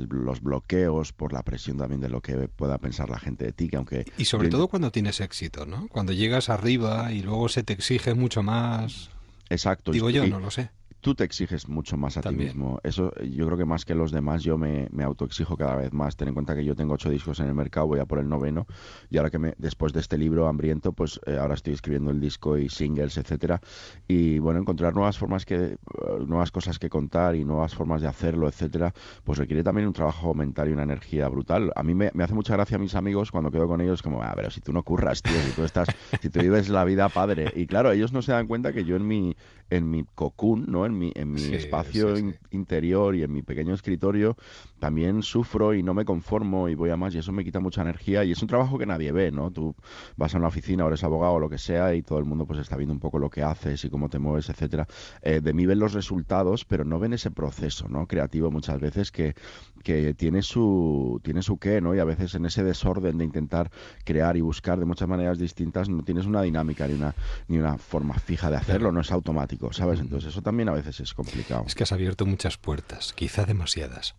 los bloqueos, por la presión también de lo que pueda pensar la gente de ti. Que aunque y sobre todo cuando tienes éxito, ¿no? Cuando llegas arriba y luego se te exige mucho más. Exacto. Digo yo, no lo sé tú te exiges mucho más a ti mismo. Eso yo creo que más que los demás yo me, me autoexijo cada vez más. Ten en cuenta que yo tengo ocho discos en el mercado, voy a por el noveno y ahora que me, después de este libro hambriento, pues eh, ahora estoy escribiendo el disco y singles, etcétera. Y bueno, encontrar nuevas formas que, eh, nuevas cosas que contar y nuevas formas de hacerlo, etcétera, pues requiere también un trabajo mental y una energía brutal. A mí me, hace mucha gracia a mis amigos cuando quedo con ellos como, a ah, ver, si tú no curras, tío, si tú estás, si tú vives la vida padre. Y claro, ellos no se dan cuenta que yo en mi, en mi cocoon, ¿no? En mi, en mi espacio interior y en mi pequeño escritorio, también sufro y no me conformo y voy a más y eso me quita mucha energía y es un trabajo que nadie ve, ¿no? Tú vas a una oficina o eres abogado o lo que sea y todo el mundo pues está viendo un poco lo que haces y cómo te mueves, etcétera. Eh, de mí ven los resultados, pero no ven ese proceso, ¿no? Creativo muchas veces que, que tiene su tiene su qué, ¿no? Y a veces en ese desorden de intentar crear y buscar de muchas maneras distintas no tienes una dinámica ni una ni una forma fija de hacerlo, no es automático, ¿sabes? Entonces eso también a veces es complicado. Es que has abierto muchas puertas, quizá demasiadas.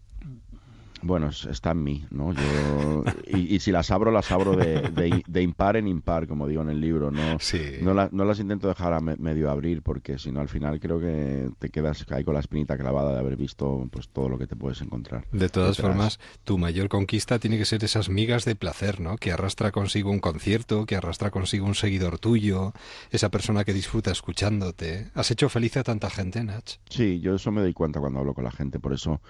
Bueno, está en mí, ¿no? Yo, y, si las abro, las abro de, de, impar en impar, como digo en el libro. No, no, no las intento dejar a medio abrir porque si no, al final creo que te quedas ahí con la espinita clavada de haber visto pues todo lo que te puedes encontrar. De todas formas, tu mayor conquista tiene que ser esas migas de placer, ¿no? Que arrastra consigo un concierto, que arrastra consigo un seguidor tuyo, esa persona que disfruta escuchándote. ¿Has hecho feliz a tanta gente, Nach? Sí, yo eso me doy cuenta cuando hablo con la gente, por eso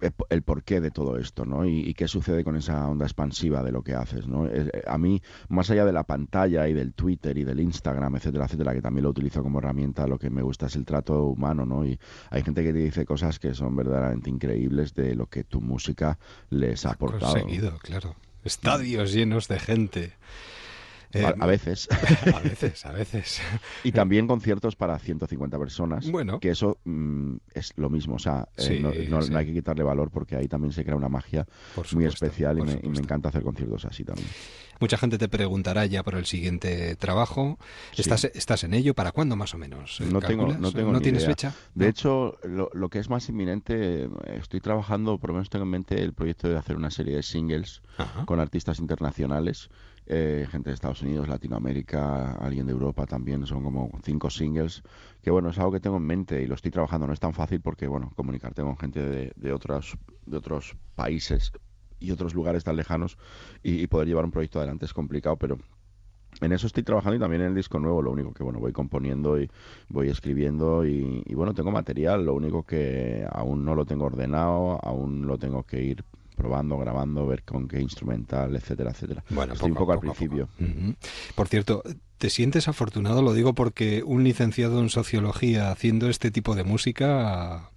eh, el porqué de todo esto, ¿no? Y, qué sucede con esa onda expansiva de lo que haces, ¿no? Eh, a mí, más allá de la pantalla y del Twitter y del Instagram, etcétera, etcétera, que también lo utilizo como herramienta, lo que me gusta es el trato humano, ¿no? Y hay gente que te dice cosas que son verdaderamente increíbles de lo que tu música les ha aportado. Conseguido, claro. Estadios llenos de gente. A, Eh, a veces. A veces, a veces. Y también conciertos para 150 personas. Bueno. Que eso mm, es lo mismo. O sea, eh, no, no- sí. no hay que quitarle valor porque ahí también se crea una magia muy especial y me, y me supuesto. encanta hacer conciertos así también. Mucha gente te preguntará ya por el siguiente trabajo. Sí. ¿Estás, ¿Estás en ello? ¿Para cuándo más o menos? No tengo, no tengo ¿No ni tienes idea. fecha? De hecho, lo, lo que es más inminente, estoy trabajando, por lo menos tengo en mente el proyecto de hacer una serie de singles con artistas internacionales, eh, gente de Estados Unidos, Latinoamérica, alguien de Europa también, son como cinco singles, que bueno, es algo que tengo en mente y lo estoy trabajando. No es tan fácil porque, bueno, comunicarte con gente de, otros, países y otros lugares tan lejanos y, y poder llevar un proyecto adelante es complicado, pero en eso estoy trabajando y también en el disco nuevo, lo único que bueno, voy componiendo y voy escribiendo y, y, bueno, tengo material, lo único que aún no lo tengo ordenado, aún lo tengo que ir probando, grabando, ver con qué instrumental, etcétera, etcétera. Bueno, estoy un poco al poco a principio. Por cierto, ¿te sientes afortunado? Lo digo porque un licenciado en sociología haciendo este tipo de música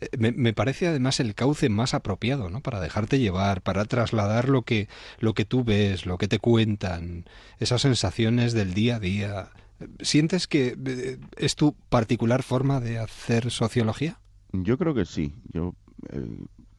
eh, me, me parece además el cauce más apropiado, ¿no? Para dejarte llevar, para trasladar lo que lo que tú ves, lo que te cuentan, esas sensaciones del día a día. ¿Sientes que eh, es tu particular forma de hacer sociología? Yo creo que sí. Yo eh,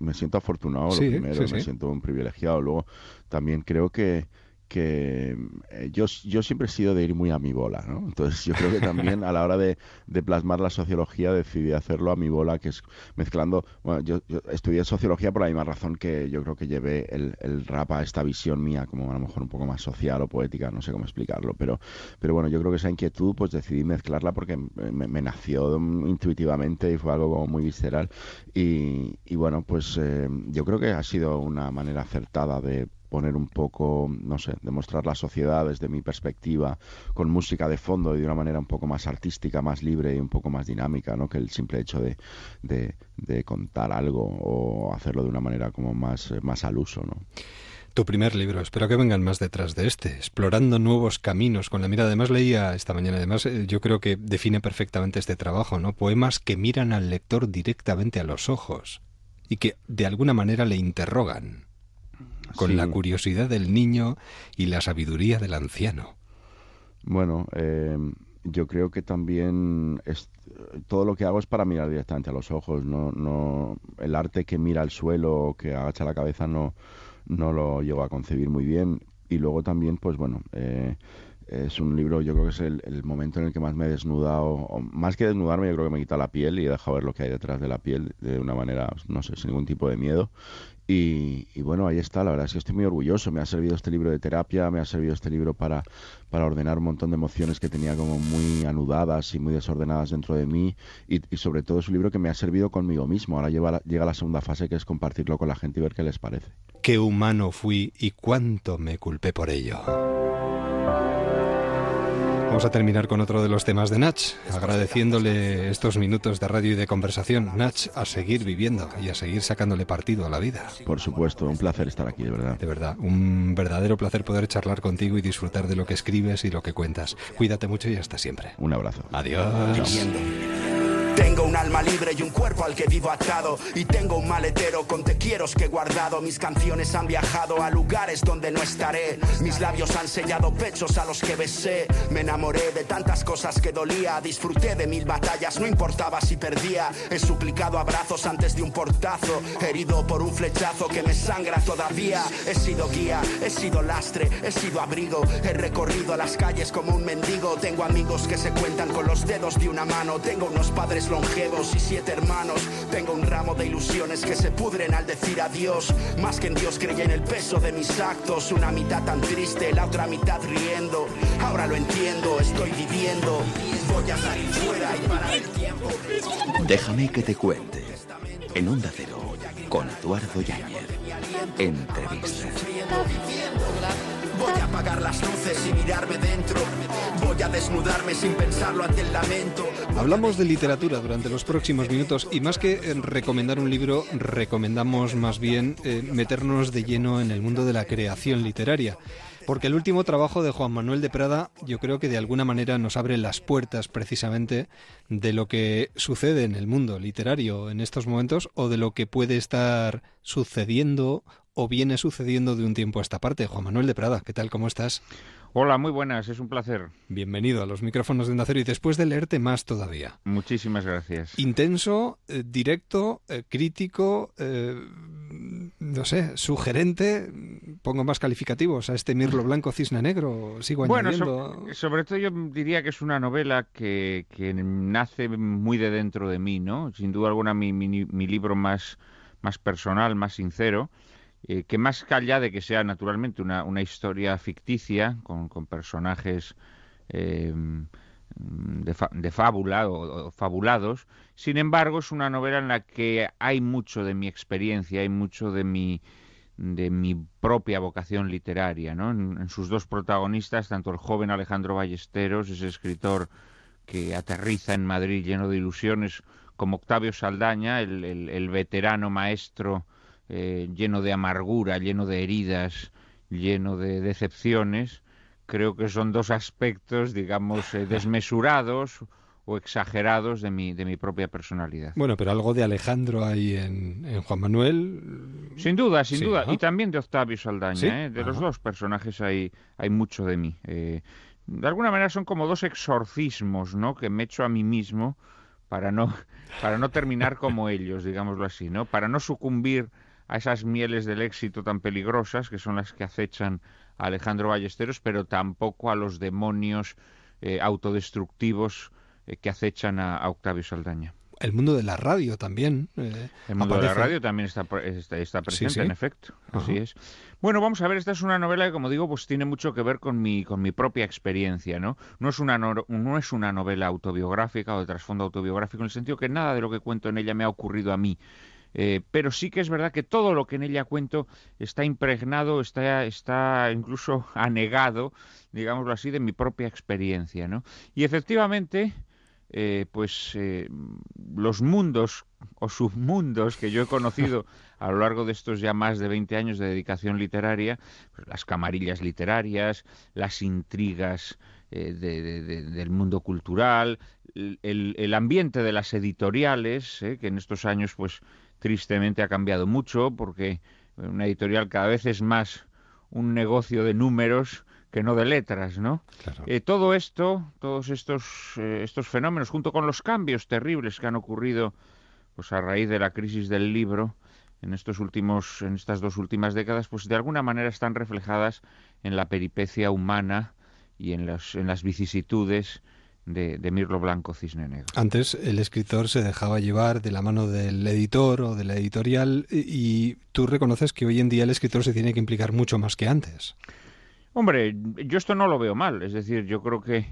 me siento afortunado, Sí, lo primero, sí, me siento un privilegiado. Luego, también creo que, que eh, yo, yo siempre he sido de ir muy a mi bola, ¿no? Entonces, yo creo que también a la hora de, de plasmar la sociología decidí hacerlo a mi bola, que es mezclando. Bueno, yo, yo estudié sociología por la misma razón que yo creo que llevé el, el rap a esta visión mía, como a lo mejor un poco más social o poética, no sé cómo explicarlo. Pero, pero bueno, yo creo que esa inquietud, pues decidí mezclarla porque me, me nació intuitivamente y fue algo como muy visceral. Y, y bueno, pues eh, yo creo que ha sido una manera acertada de poner un poco, no sé, demostrar la sociedad desde mi perspectiva, con música de fondo y de una manera un poco más artística, más libre y un poco más dinámica, ¿no? Que el simple hecho de, de, contar algo o hacerlo de una manera como más, eh, más al uso, ¿no? Tu primer libro, espero que vengan más detrás de este, explorando nuevos caminos con la mirada. Además leía esta mañana, además eh, yo creo que define perfectamente este trabajo, ¿no? Poemas que miran al lector directamente a los ojos y que de alguna manera le interrogan con Sí. la curiosidad del niño y la sabiduría del anciano. Bueno, eh, yo creo que también es, todo lo que hago es para mirar directamente a los ojos. No, no, el arte que mira al suelo o que agacha la cabeza no, no lo llego a concebir muy bien. Y luego también, pues bueno, eh, es un libro, yo creo que es el, el momento en el que más me he desnudado, o más que desnudarme, yo creo que me he quitado la piel y he dejado ver lo que hay detrás de la piel de una manera, no sé, sin ningún tipo de miedo. Y, bueno, ahí está, la verdad es que estoy muy orgulloso. Me ha servido este libro de terapia, me ha servido este libro para, para ordenar un montón de emociones que tenía como muy anudadas y muy desordenadas dentro de mí. Y, sobre todo es un libro que me ha servido conmigo mismo. Ahora lleva llega la segunda fase que es compartirlo con la gente y ver qué les parece. Qué humano fui y cuánto me culpé por ello. Vamos a terminar con otro de los temas de Nach, agradeciéndole estos minutos de radio y de conversación. Nach, a seguir viviendo y a seguir sacándole partido a la vida. Por supuesto, un placer estar aquí, de verdad. De verdad, un verdadero placer poder charlar contigo y disfrutar de lo que escribes y lo que cuentas. Cuídate mucho y hasta siempre. Un abrazo. Adiós. Tengo un alma libre y un cuerpo al que vivo atado. Y tengo un maletero con te quieros que he guardado. Mis canciones han viajado a lugares donde no estaré. Mis labios han sellado pechos a los que besé. Me enamoré de tantas cosas que dolía. Disfruté de mil batallas, no importaba si perdía. He suplicado abrazos antes de un portazo. Herido por un flechazo que me sangra todavía. He sido guía, he sido lastre, he sido abrigo. He recorrido las calles como un mendigo. Tengo amigos que se cuentan con los dedos de una mano. Tengo unos padres longevos y siete hermanos. Tengo un ramo de ilusiones que se pudren al decir adiós. Más que en Dios creí en el peso de mis actos. Una mitad tan triste, la otra mitad riendo. Ahora lo entiendo, estoy viviendo. Voy a salir fuera y parar el tiempo Déjame que te cuente. En Onda Cero, con Eduardo Yáñez. Entrevista. Voy a apagar las luces y mirarme dentro. Voy a desnudarme sin pensarlo ante el lamento. Hablamos de literatura durante los próximos minutos y más que eh, recomendar un libro, recomendamos más bien eh, meternos de lleno en el mundo de la creación literaria. Porque el último trabajo de Juan Manuel de Prada yo creo que de alguna manera nos abre las puertas precisamente de lo que sucede en el mundo literario en estos momentos o de lo que puede estar sucediendo o viene sucediendo de un tiempo a esta parte. Juan Manuel de Prada, ¿qué tal? ¿Cómo estás? Hola, muy buenas, es un placer. Bienvenido a los micrófonos de Onda Cero y después de leerte más todavía. Muchísimas gracias. Intenso, eh, directo, eh, crítico, eh, no sé, sugerente, pongo más calificativos a este Mirlo Blanco Cisne Negro, sigo bueno, añadiendo. sobre todo yo diría que es una novela que, que, nace muy de dentro de mí, ¿no? Sin duda alguna mi, mi, mi libro más, más personal, más sincero. Eh, que más allá de que sea naturalmente una, una historia ficticia con, con personajes eh, de, fa, de, fábula o, fabulados, sin embargo es una novela en la que hay mucho de mi experiencia, hay mucho de mi de mi propia vocación literaria, ¿no? En, sus dos protagonistas, tanto el joven Alejandro Ballesteros, ese escritor que aterriza en Madrid lleno de ilusiones, como Octavio Saldaña, el, el veterano maestro eh, lleno de amargura, lleno de heridas, lleno de decepciones, creo que son dos aspectos, digamos, eh, desmesurados o exagerados de mi, de mi propia personalidad. Bueno, pero algo de Alejandro hay en, en Juan Manuel. Sin duda, sin sí, duda. ¿no? Y también de Octavio Saldaña. ¿Sí? ¿eh? De Ajá. los dos personajes hay, hay mucho de mí. Eh, de alguna manera son como dos exorcismos, ¿no? Que me echo a mí mismo para no, para no terminar como ellos, digámoslo así, ¿no? Para no sucumbir a esas mieles del éxito tan peligrosas que son las que acechan a Alejandro Ballesteros, pero tampoco a los demonios eh, autodestructivos eh, que acechan a, a, Octavio Saldaña. El mundo de la radio también. Eh, el mundo aparece. de la radio también está, está, está presente, sí, sí. en efecto. Así es. Bueno, vamos a ver, esta es una novela que, como digo, pues tiene mucho que ver con mi, con mi propia experiencia, ¿no? No es, una no, no es una novela autobiográfica o de trasfondo autobiográfico, en el sentido que nada de lo que cuento en ella me ha ocurrido a mí. Eh, pero sí que es verdad que todo lo que en ella cuento está impregnado, está, está incluso anegado, digámoslo así, de mi propia experiencia, ¿no? Y efectivamente, eh, pues eh, los mundos o submundos que yo he conocido a lo largo de estos ya más de 20 años de dedicación literaria, pues las camarillas literarias, las intrigas eh, de, de, de, del mundo cultural, el, el, ambiente de las editoriales, eh, que en estos años pues tristemente ha cambiado mucho porque una editorial cada vez es más un negocio de números que no de letras, ¿no? Claro. Eh, todo esto, todos estos, eh, estos fenómenos, junto con los cambios terribles que han ocurrido pues a raíz de la crisis del libro en estos últimos, en estas dos últimas décadas, pues de alguna manera están reflejadas en la peripecia humana y en, las en las vicisitudes de, de, Mirlo Blanco Cisne Negro. Antes el escritor se dejaba llevar de la mano del editor o de la editorial y, tú reconoces que hoy en día el escritor se tiene que implicar mucho más que antes. Hombre, yo esto no lo veo mal, es decir, yo creo que,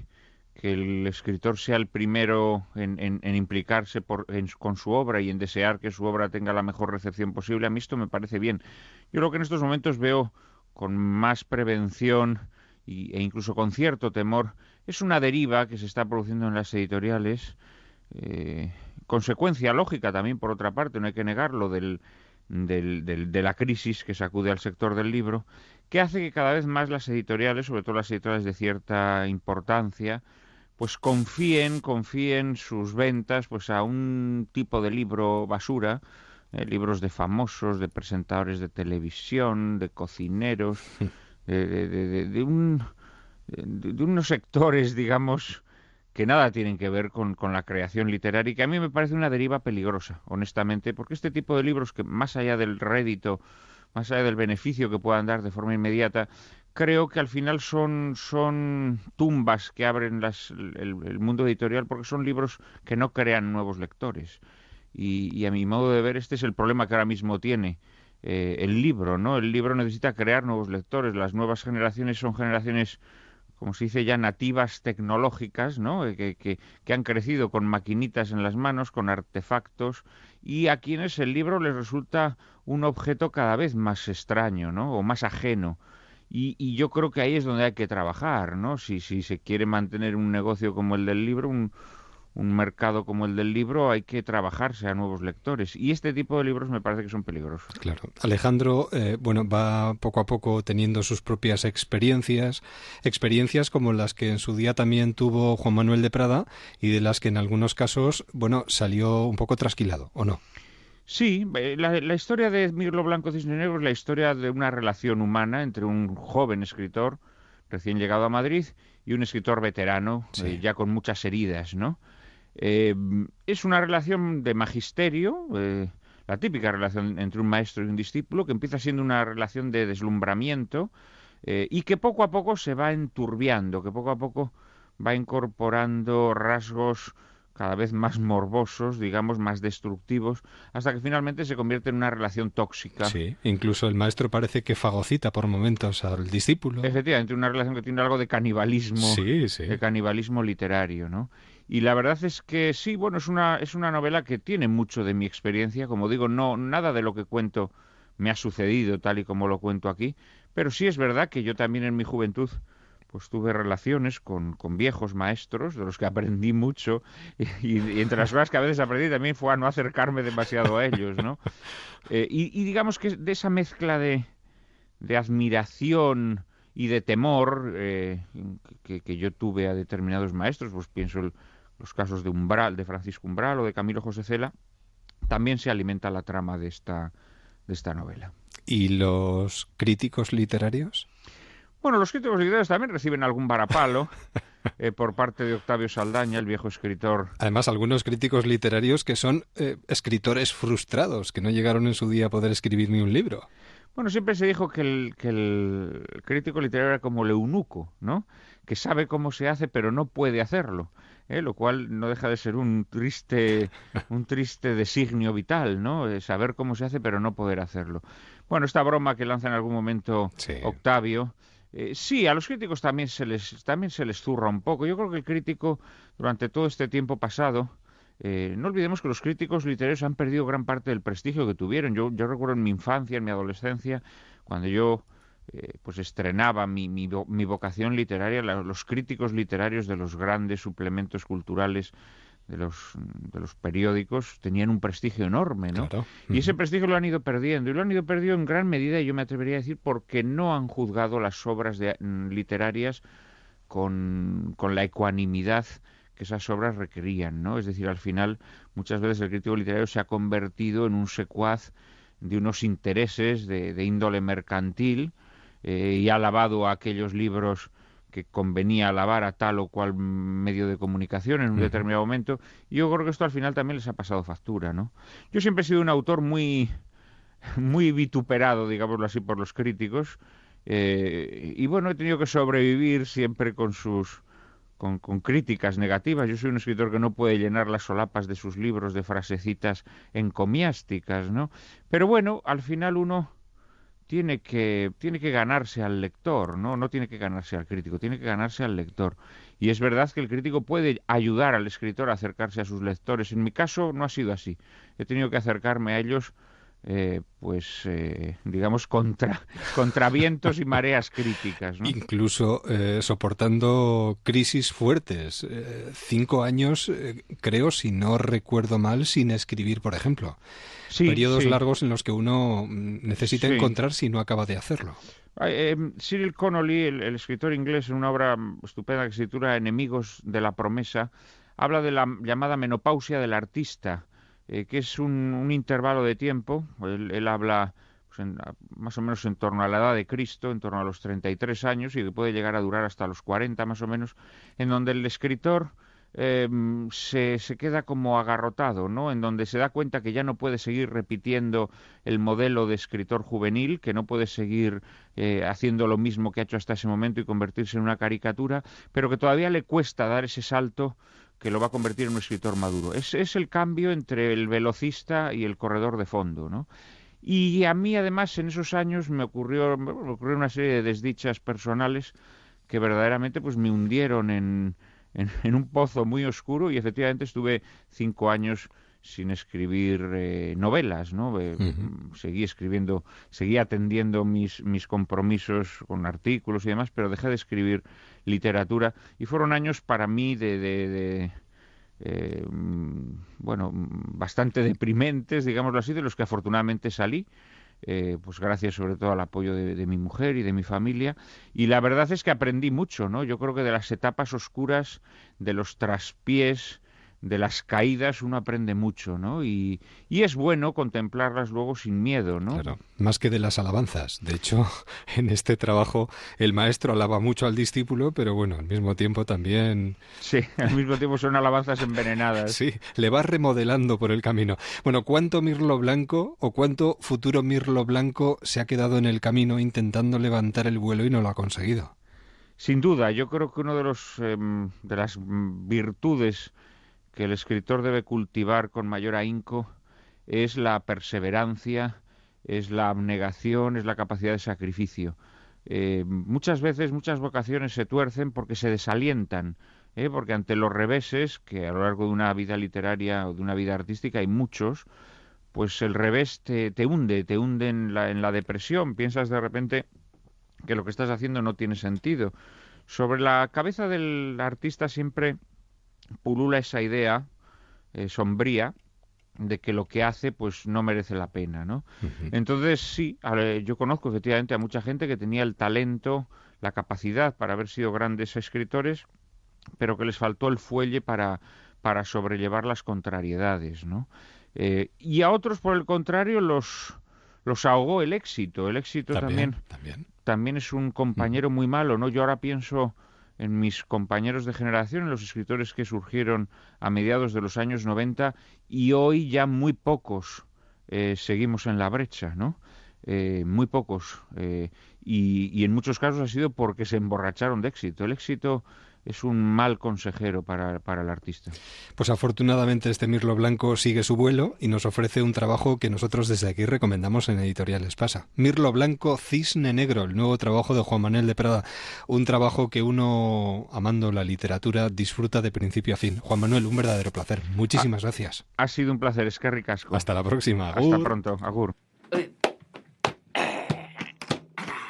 que el escritor sea el primero en, en, en implicarse por, en, con su obra y en desear que su obra tenga la mejor recepción posible, a mí esto me parece bien. Yo creo que en estos momentos veo con más prevención y, e incluso con cierto temor, es una deriva que se está produciendo en las editoriales, eh, consecuencia lógica también, por otra parte, no hay que negarlo, del, del, del, de la crisis que sacude al sector del libro, que hace que cada vez más las editoriales, sobre todo las editoriales de cierta importancia, pues confíen, confíen sus ventas pues a un tipo de libro basura, eh, libros de famosos, de presentadores de televisión, de cocineros, de, de, de, de un, de, unos sectores, digamos, que nada tienen que ver con, con, la creación literaria y que a mí me parece una deriva peligrosa, honestamente, porque este tipo de libros que más allá del rédito más allá del beneficio que puedan dar de forma inmediata, creo que al final son, son tumbas que abren las, el, mundo editorial porque son libros que no crean nuevos lectores. Y, y, a mi modo de ver, este es el problema que ahora mismo tiene eh, el libro, ¿no? El libro necesita crear nuevos lectores. Las nuevas generaciones son generaciones como se dice ya, nativas tecnológicas, ¿no? Que, que, que, han crecido con maquinitas en las manos, con artefactos, y a quienes el libro les resulta un objeto cada vez más extraño, ¿no? O más ajeno. Y, yo creo que ahí es donde hay que trabajar, ¿no? Si, si se quiere mantener un negocio como el del libro, un, un mercado como el del libro, hay que trabajarse a nuevos lectores. Y este tipo de libros me parece que son peligrosos. Claro. Alejandro, eh, bueno, va poco a poco teniendo sus propias experiencias, experiencias como las que en su día también tuvo Juan Manuel de Prada y de las que en algunos casos, bueno, salió un poco trasquilado, ¿o no? Sí, eh, la, historia de Mirlo Blanco Cisne Negro es la historia de una relación humana entre un joven escritor recién llegado a Madrid y un escritor veterano, eh, ya con muchas heridas, ¿no? Eh, es una relación de magisterio, la típica relación entre un maestro y un discípulo, que empieza siendo una relación de deslumbramiento y que poco a poco se va enturbiando, que poco a poco va incorporando rasgos cada vez más morbosos, digamos, más destructivos, hasta que finalmente se convierte en una relación tóxica. Sí, incluso el maestro parece que fagocita por momentos al discípulo. Efectivamente, una relación que tiene algo de canibalismo, sí, sí. de canibalismo literario, ¿no? Y la verdad es que sí, bueno, es una, es una novela que tiene mucho de mi experiencia, como digo, no, nada de lo que cuento me ha sucedido tal y como lo cuento aquí, pero sí es verdad que yo también en mi juventud pues tuve relaciones con, con, viejos maestros, de los que aprendí mucho, y, entre las cosas que a veces aprendí también fue a no acercarme demasiado a ellos, ¿no? Eh, y, digamos que de esa mezcla de, de admiración y de temor eh, que, yo tuve a determinados maestros, pues pienso en los casos de Umbral, de Francisco Umbral o de Camilo José Cela, también se alimenta la trama de esta, de esta novela. ¿Y los críticos literarios? Bueno, los críticos literarios también reciben algún varapalo eh, por parte de Octavio Saldaña, el viejo escritor. Además, algunos críticos literarios que son eh, escritores frustrados, que no llegaron en su día a poder escribir ni un libro. Bueno, siempre se dijo que el, que el crítico literario era como el eunuco, ¿no? Que sabe cómo se hace, pero no puede hacerlo. ¿Eh? lo cual no deja de ser un triste, un triste designio vital, ¿no? saber cómo se hace, pero no poder hacerlo. Bueno, esta broma que lanza en algún momento Octavio, eh, sí, a los críticos también se, les, también se les zurra un poco. Yo creo que el crítico, durante todo este tiempo pasado, eh, no olvidemos que los críticos literarios han perdido gran parte del prestigio que tuvieron. Yo, yo recuerdo en mi infancia, en mi adolescencia, cuando yo eh, pues estrenaba mi, mi, mi vocación literaria, los críticos literarios de los grandes suplementos culturales de los, de los periódicos tenían un prestigio enorme, ¿no? Y ese prestigio lo han ido perdiendo, y lo han ido perdiendo en gran medida, y yo me atrevería a decir, porque no han juzgado las obras de, mm, literarias con, con la ecuanimidad que esas obras requerían, ¿no? Es decir, al final, muchas veces el crítico literario se ha convertido en un secuaz de unos intereses de, de índole mercantil eh, y ha alabado a aquellos libros que convenía alabar a tal o cual medio de comunicación en un determinado momento. Y yo creo que esto al final también les ha pasado factura, ¿no? Yo siempre he sido un autor muy, muy vituperado, digámoslo así, por los críticos. Eh, y bueno, he tenido que sobrevivir siempre con sus con, con, críticas negativas. Yo soy un escritor que no puede llenar las solapas de sus libros de frasecitas encomiásticas, ¿no? Pero bueno, al final uno tiene que, tiene que ganarse al lector, ¿no? No tiene que ganarse al crítico, tiene que ganarse al lector. Y es verdad que el crítico puede ayudar al escritor a acercarse a sus lectores. En mi caso no ha sido así. He tenido que acercarme a ellos eh, pues eh, digamos contra, contra vientos y mareas críticas. Incluso eh, soportando crisis fuertes. cinco años, creo, si no recuerdo mal, sin escribir, por ejemplo. Periodos largos en los que uno mm, necesita encontrar si no acaba de hacerlo. Cyril Connolly, el, el, escritor inglés, en una obra estupenda que se titula Enemigos de la promesa, habla de la llamada menopausia del artista eh, que es un, intervalo de tiempo, él, habla pues, más o menos en torno a la edad de Cristo, en torno a los 33 años, y que puede llegar a durar hasta los 40 más o menos, en donde el escritor se, se, queda como agarrotado, ¿no? En donde se da cuenta que ya no puede seguir repitiendo el modelo de escritor juvenil, que no puede seguir eh, haciendo lo mismo que ha hecho hasta ese momento y convertirse en una caricatura, pero que todavía le cuesta dar ese salto que lo va a convertir en un escritor maduro. Es, es el cambio entre el velocista y el corredor de fondo, ¿no? Y a mí, además, en esos años me ocurrió, me ocurrió una serie de desdichas personales que verdaderamente pues me hundieron en, en, un pozo muy oscuro y efectivamente estuve cinco años sin escribir eh, novelas, ¿no? Eh, seguí escribiendo, seguí atendiendo mis, mis compromisos con artículos y demás, pero dejé de escribir literatura y fueron años para mí de, de, eh, bueno, bastante deprimentes, digámoslo así, de los que afortunadamente salí. pues gracias sobre todo al apoyo de, de, mi mujer y de mi familia. Y la verdad es que aprendí mucho, ¿no? Yo creo que de las etapas oscuras, de los traspiés, de las caídas uno aprende mucho, ¿no? Y, y, es bueno contemplarlas luego sin miedo, ¿no? Claro, más que de las alabanzas. De hecho, en este trabajo el maestro alaba mucho al discípulo, pero bueno, al mismo tiempo también... Sí, al mismo tiempo son alabanzas envenenadas. sí, le va remodelando por el camino. Bueno, ¿cuánto Mirlo Blanco o cuánto futuro Mirlo Blanco se ha quedado en el camino intentando levantar el vuelo y no lo ha conseguido? Sin duda, yo creo que uno de los eh, de las virtudes que el escritor debe cultivar con mayor ahínco es la perseverancia, es la abnegación, es la capacidad de sacrificio. Eh, muchas veces, muchas vocaciones se tuercen porque se desalientan, ¿eh? porque ante los reveses, que a lo largo de una vida literaria o de una vida artística hay muchos, pues el revés te, te hunde, te hunde en la, en la depresión. Piensas de repente que lo que estás haciendo no tiene sentido. Sobre la cabeza del artista siempre pulula esa idea eh, sombría de que lo que hace pues no merece la pena, ¿no? Entonces sí, yo conozco efectivamente a mucha gente que tenía el talento, la capacidad para haber sido grandes escritores, pero que les faltó el fuelle para, para sobrellevar las contrariedades, ¿no? Eh, y a otros, por el contrario, los, los ahogó el éxito. El éxito también, también, también. es un compañero muy malo, ¿no? Yo ahora pienso en mis compañeros de generación, en los escritores que surgieron a mediados de los años 90 y hoy ya muy pocos eh, seguimos en la brecha, ¿no? Eh, muy pocos. Eh, y, y, en muchos casos ha sido porque se emborracharon de éxito. El éxito es un mal consejero para, para, el artista. Pues afortunadamente este Mirlo Blanco sigue su vuelo y nos ofrece un trabajo que nosotros desde aquí recomendamos en Editoriales Pasa. Mirlo Blanco Cisne Negro, el nuevo trabajo de Juan Manuel de Prada. Un trabajo que uno, amando la literatura, disfruta de principio a fin. Juan Manuel, un verdadero placer. Muchísimas ha, gracias. Ha sido un placer, es que ricasco. Hasta la próxima. Hasta pronto. Agur.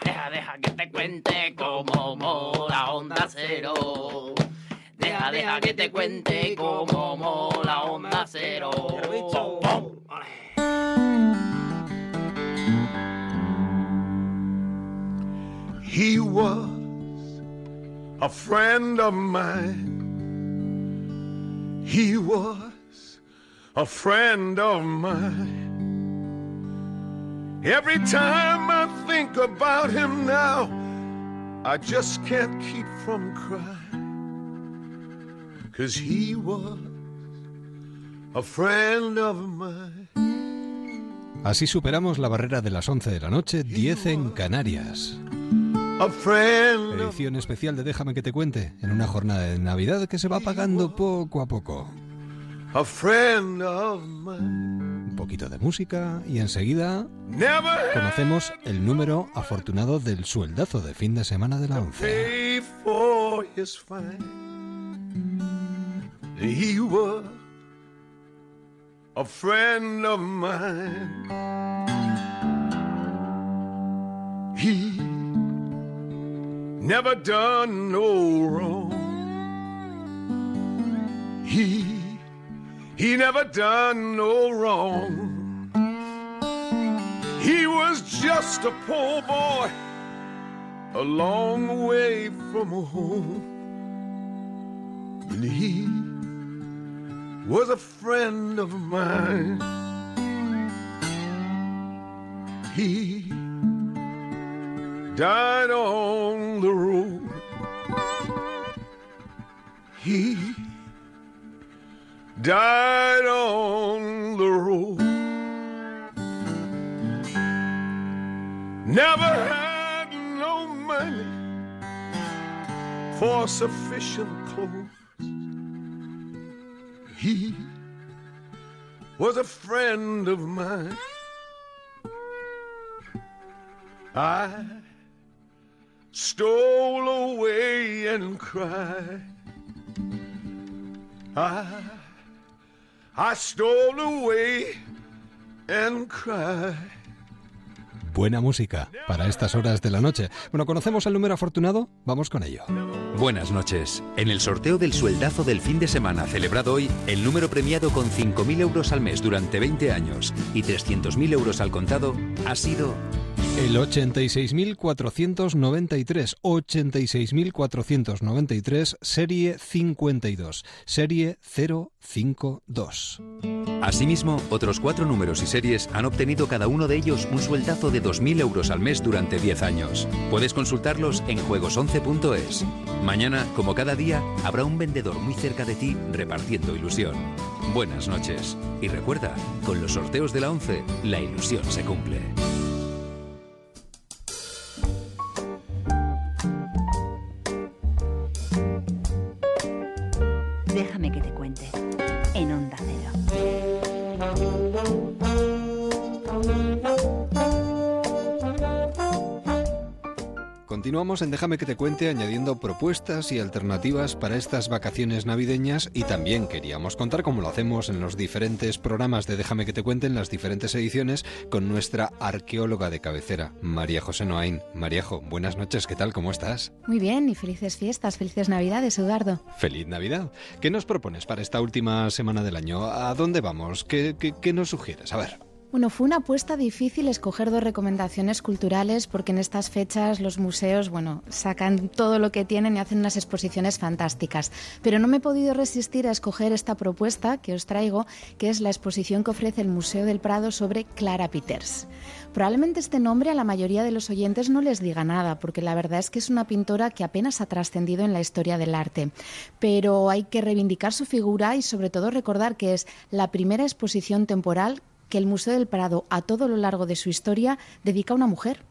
Deja, deja que te cuente cómo cero. Deja, deja que te cuente cómo mola onda cero. He was a friend of mine. He was a friend of mine. Every time I think about him now, I just can't keep from crying. Cause he was a friend of mine. Así superamos la barrera de las 11 de la noche, 10 en Canarias. Edición especial de Déjame que te cuente, en una jornada de Navidad que se va apagando poco a poco. A friend of mine. Poquito de música y enseguida conocemos el número afortunado del sueldazo de fin de semana de la once. He was a friend of mine. He never done no wrong. He he never done no wrong. He was just a poor boy, a long way from home. And he was a friend of mine. He died on the road. He died on the road. Never had no money for sufficient clothes. He was a friend of mine. I stole away and cried. I I stole away and cried. Buena música para estas horas de la noche. Bueno, ¿conocemos el número afortunado? Vamos con ello. Buenas noches. En el sorteo del sueldazo del fin de semana celebrado hoy, el número premiado con 5.000 euros al mes durante 20 años y 300.000 euros al contado ha sido El 86.493, 86.493, serie 52, serie 052. Asimismo, otros cuatro números y series han obtenido cada uno de ellos un sueldazo de 2.000 euros al mes durante 10 años. Puedes consultarlos en juegos11.es. Mañana, como cada día, habrá un vendedor muy cerca de ti repartiendo ilusión. Buenas noches. Y recuerda, con los sorteos de la 11, la ilusión se cumple. Continuamos en Déjame que te cuente añadiendo propuestas y alternativas para estas vacaciones navideñas y también queríamos contar, como lo hacemos en los diferentes programas de Déjame que te cuente en las diferentes ediciones, con nuestra arqueóloga de cabecera, María José Noain. Maríajo, buenas noches, ¿qué tal? ¿Cómo estás? Muy bien, y felices fiestas, felices Navidades, Eduardo. Feliz Navidad. ¿Qué nos propones para esta última semana del año? ¿A dónde vamos? ¿Qué, qué, qué nos sugieres? A ver. Bueno, fue una apuesta difícil escoger dos recomendaciones culturales porque en estas fechas los museos, bueno, sacan todo lo que tienen y hacen unas exposiciones fantásticas. Pero no me he podido resistir a escoger esta propuesta que os traigo, que es la exposición que ofrece el Museo del Prado sobre Clara Peters. Probablemente este nombre a la mayoría de los oyentes no les diga nada, porque la verdad es que es una pintora que apenas ha trascendido en la historia del arte. Pero hay que reivindicar su figura y sobre todo recordar que es la primera exposición temporal que el Museo del Prado a todo lo largo de su historia dedica a una mujer.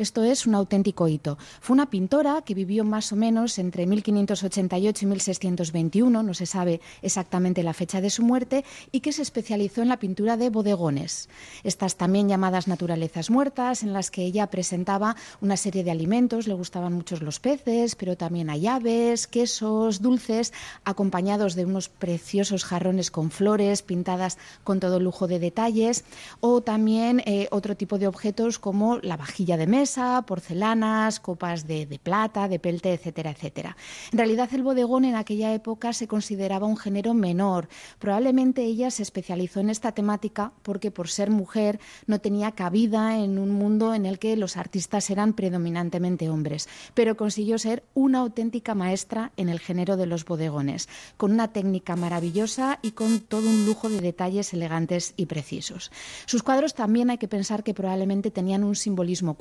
Esto es un auténtico hito. Fue una pintora que vivió más o menos entre 1588 y 1621, no se sabe exactamente la fecha de su muerte, y que se especializó en la pintura de bodegones. Estas también llamadas naturalezas muertas, en las que ella presentaba una serie de alimentos, le gustaban muchos los peces, pero también hay aves, quesos, dulces, acompañados de unos preciosos jarrones con flores pintadas con todo lujo de detalles, o también eh, otro tipo de objetos como la vajilla de mesa, porcelanas, copas de, de, plata, de pelte, etcétera, etcétera. En realidad el bodegón en aquella época se consideraba un género menor. Probablemente ella se especializó en esta temática porque por ser mujer no tenía cabida en un mundo en el que los artistas eran predominantemente hombres, pero consiguió ser una auténtica maestra en el género de los bodegones, con una técnica maravillosa y con todo un lujo de detalles elegantes y precisos. Sus cuadros también hay que pensar que probablemente tenían un simbolismo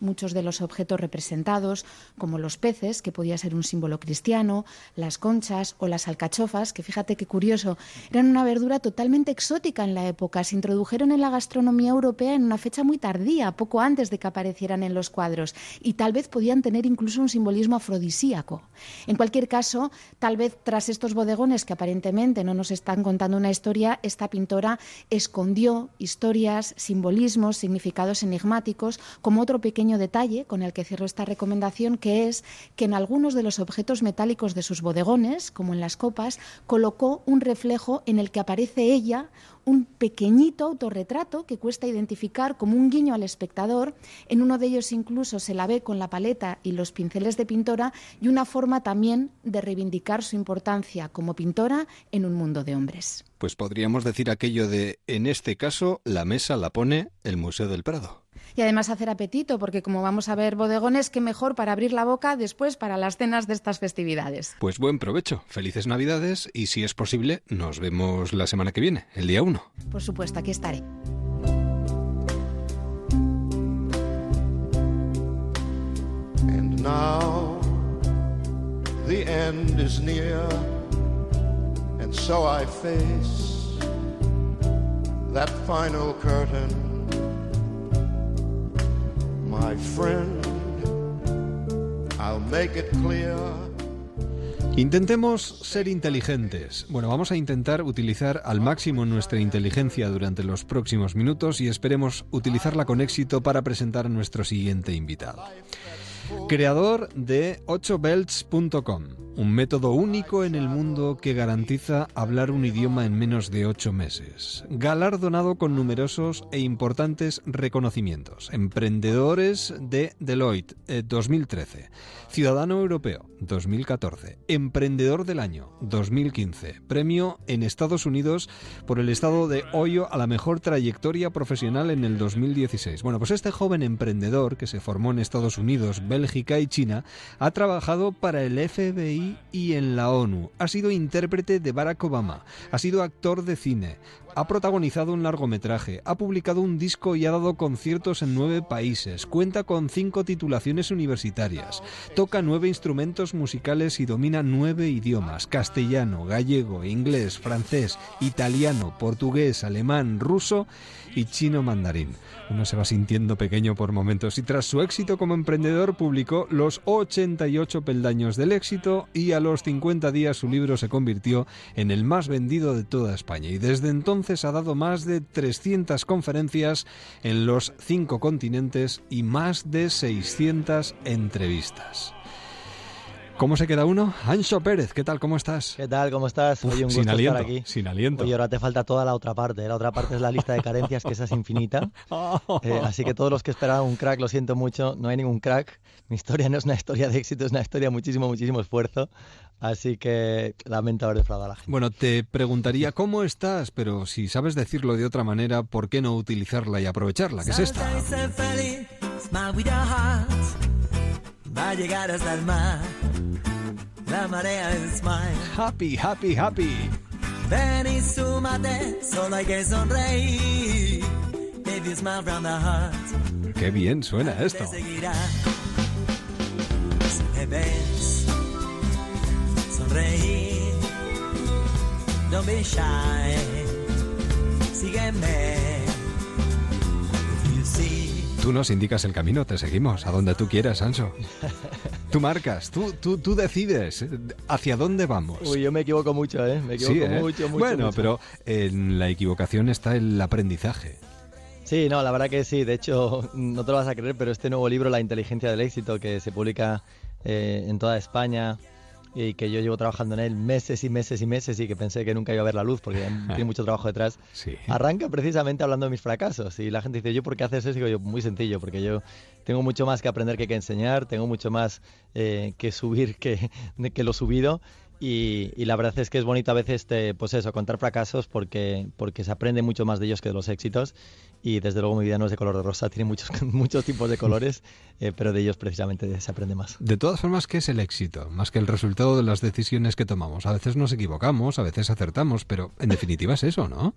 muchos de los objetos representados, como los peces, que podía ser un símbolo cristiano, las conchas o las alcachofas, que fíjate qué curioso, eran una verdura totalmente exótica en la época. Se introdujeron en la gastronomía europea en una fecha muy tardía, poco antes de que aparecieran en los cuadros, y tal vez podían tener incluso un simbolismo afrodisíaco. En cualquier caso, tal vez tras estos bodegones que aparentemente no nos están contando una historia, esta pintora escondió historias, simbolismos, significados enigmáticos, como otro pequeño detalle con el que cierro esta recomendación, que es que en algunos de los objetos metálicos de sus bodegones, como en las copas, colocó un reflejo en el que aparece ella, un pequeñito autorretrato que cuesta identificar como un guiño al espectador. En uno de ellos incluso se la ve con la paleta y los pinceles de pintora y una forma también de reivindicar su importancia como pintora en un mundo de hombres. Pues podríamos decir aquello de, en este caso, la mesa la pone el Museo del Prado. Y además hacer apetito, porque como vamos a ver bodegones, qué mejor para abrir la boca después para las cenas de estas festividades. Pues buen provecho, felices Navidades y si es posible, nos vemos la semana que viene, el día 1. Por supuesto, aquí estaré. And now the end is near, and so I face that final curtain. Intentemos ser inteligentes. Bueno, vamos a intentar utilizar al máximo nuestra inteligencia durante los próximos minutos y esperemos utilizarla con éxito para presentar a nuestro siguiente invitado. Creador de 8belts.com, un método único en el mundo que garantiza hablar un idioma en menos de 8 meses, galardonado con numerosos e importantes reconocimientos, emprendedores de Deloitte 2013, Ciudadano Europeo 2014, Emprendedor del Año 2015, premio en Estados Unidos por el estado de Ohio a la mejor trayectoria profesional en el 2016. Bueno, pues este joven emprendedor que se formó en Estados Unidos, Bélgica y China ha trabajado para el FBI y en la ONU. Ha sido intérprete de Barack Obama, ha sido actor de cine, ha protagonizado un largometraje, ha publicado un disco y ha dado conciertos en nueve países, cuenta con cinco titulaciones universitarias, toca nueve instrumentos musicales y domina nueve idiomas, castellano, gallego, inglés, francés, italiano, portugués, alemán, ruso y chino mandarín. Uno se va sintiendo pequeño por momentos y tras su éxito como emprendedor publicó Los 88 peldaños del éxito y a los 50 días su libro se convirtió en el más vendido de toda España y desde entonces ha dado más de 300 conferencias en los cinco continentes y más de 600 entrevistas. ¿Cómo se queda uno? Ancho Pérez, ¿qué tal? ¿Cómo estás? ¿Qué tal? ¿Cómo estás? Uf, Oye, un sin gusto aliento, estar aquí. sin aliento. Oye, ahora te falta toda la otra parte. La otra parte es la lista de carencias, que esa es infinita. Eh, así que todos los que esperaban un crack, lo siento mucho, no hay ningún crack. Mi historia no es una historia de éxito, es una historia de muchísimo, muchísimo esfuerzo. Así que lamento haber defraudado a la gente. Bueno, te preguntaría cómo estás, pero si sabes decirlo de otra manera, ¿por qué no utilizarla y aprovecharla? ¿Qué es esta? Va a llegar hasta el mar. La marea es mine. Happy, happy, happy. Ven y súmate, solo hay que sonreír. If you smile from the heart, Qué bien suena esto. te seguirá. Si me ves sonreír, don't be shy. Sígueme. If you see Tú nos indicas el camino, te seguimos, a donde tú quieras, Ancho. Tú marcas, tú, tú, tú decides hacia dónde vamos. Uy, yo me equivoco mucho, ¿eh? Me equivoco Sí, ¿eh? mucho, mucho. Bueno, mucho. pero en la equivocación está el aprendizaje. Sí, no, la verdad que sí. De hecho, no te lo vas a creer, pero este nuevo libro, La inteligencia del éxito, que se publica eh, en toda España y que yo llevo trabajando en él meses y meses y meses y que pensé que nunca iba a ver la luz porque tiene mucho trabajo detrás, Sí. arranca precisamente hablando de mis fracasos. Y la gente dice, ¿yo por qué haces eso? Y digo yo, muy sencillo, porque yo tengo mucho más que aprender que que enseñar, tengo mucho más eh, que subir que, que lo subido. Y, y la verdad es que es bonito a veces, te- pues eso, contar fracasos porque, porque se aprende mucho más de ellos que de los éxitos. Y desde luego mi vida no es de color de rosa, tiene muchos, muchos tipos de colores, eh, pero de ellos precisamente se aprende más. De todas formas, ¿qué es el éxito? Más que el resultado de las decisiones que tomamos. A veces nos equivocamos, a veces acertamos, pero en definitiva es eso, ¿no?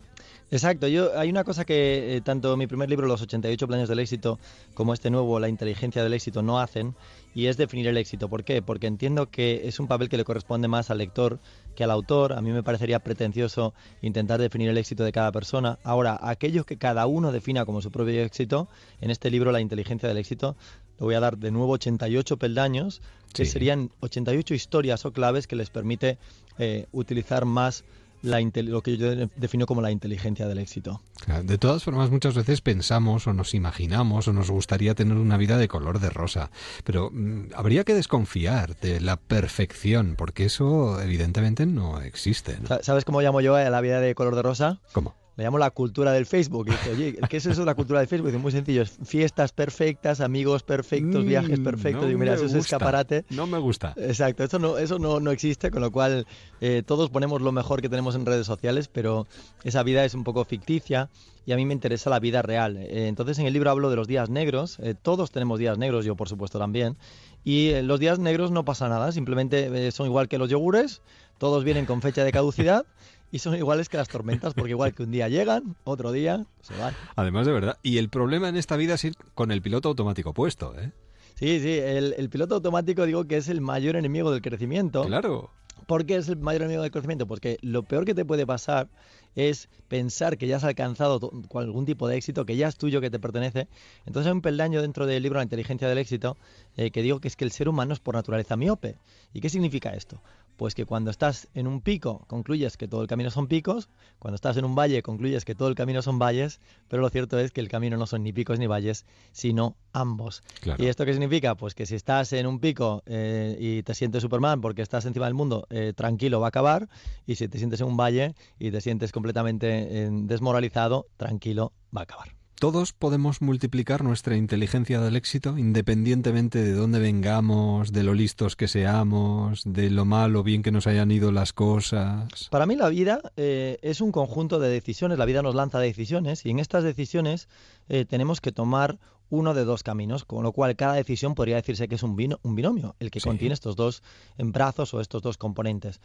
Exacto, yo hay una cosa que eh, tanto mi primer libro, Los 88 planes del éxito, como este nuevo, La inteligencia del éxito, no hacen, y es definir el éxito. ¿Por qué? Porque entiendo que es un papel que le corresponde más al lector que al autor. A mí me parecería pretencioso intentar definir el éxito de cada persona. Ahora, aquello que cada uno defina como su propio éxito, en este libro, La inteligencia del éxito, le voy a dar de nuevo 88 peldaños, que serían 88 historias o claves que les permite eh, utilizar más la lo que yo de- defino como la inteligencia del éxito. Claro, De todas formas, muchas veces pensamos o nos imaginamos o nos gustaría tener una vida de color de rosa, pero mm, habría que desconfiar de la perfección, porque eso evidentemente no existe. ¿Sabes cómo llamo yo a la vida de color de rosa? ¿Cómo? Le llamo la cultura del Facebook. Y dice, oye, ¿qué es eso de la cultura del Facebook? Dice, muy sencillo, es fiestas perfectas, amigos perfectos, Mm, viajes perfectos. no Digo, mira, eso es escaparate. No me gusta. Exacto, eso no, eso no, no existe, con lo cual eh, todos ponemos lo mejor que tenemos en redes sociales, pero esa vida es un poco ficticia y a mí me interesa la vida real. Eh, entonces en el libro hablo de los días negros, eh, todos tenemos días negros, yo por supuesto también, y eh, los días negros no pasa nada, simplemente eh, son igual que los yogures, todos vienen con fecha de caducidad. Y son iguales que las tormentas, porque igual que un día llegan, otro día se van. Además, de verdad. Y el problema en esta vida es ir con el piloto automático puesto, ¿eh? Sí, sí, el, el piloto automático digo que es el mayor enemigo del crecimiento. Claro. ¿Por qué es el mayor enemigo del crecimiento? Pues que lo peor que te puede pasar es pensar que ya has alcanzado algún tipo de éxito, que ya es tuyo, que te pertenece. Entonces hay un peldaño dentro del libro La inteligencia del éxito eh, que digo que es que el ser humano es por naturaleza miope. ¿Y qué significa esto? Pues que cuando estás en un pico concluyes que todo el camino son picos, cuando estás en un valle concluyes que todo el camino son valles, pero lo cierto es que el camino no son ni picos ni valles, sino ambos. Claro. ¿Y esto qué significa? Pues que si estás en un pico eh, y te sientes Superman porque estás encima del mundo, eh, tranquilo va a acabar, y si te sientes en un valle y te sientes completamente eh, desmoralizado, tranquilo va a acabar. Todos podemos multiplicar nuestra inteligencia del éxito independientemente de dónde vengamos, de lo listos que seamos, de lo mal o bien que nos hayan ido las cosas. Para mí la vida eh, es un conjunto de decisiones, la vida nos lanza decisiones y en estas decisiones eh, tenemos que tomar uno de dos caminos, con lo cual cada decisión podría decirse que es un, vino- un binomio, el que contiene estos dos brazos o estos dos componentes.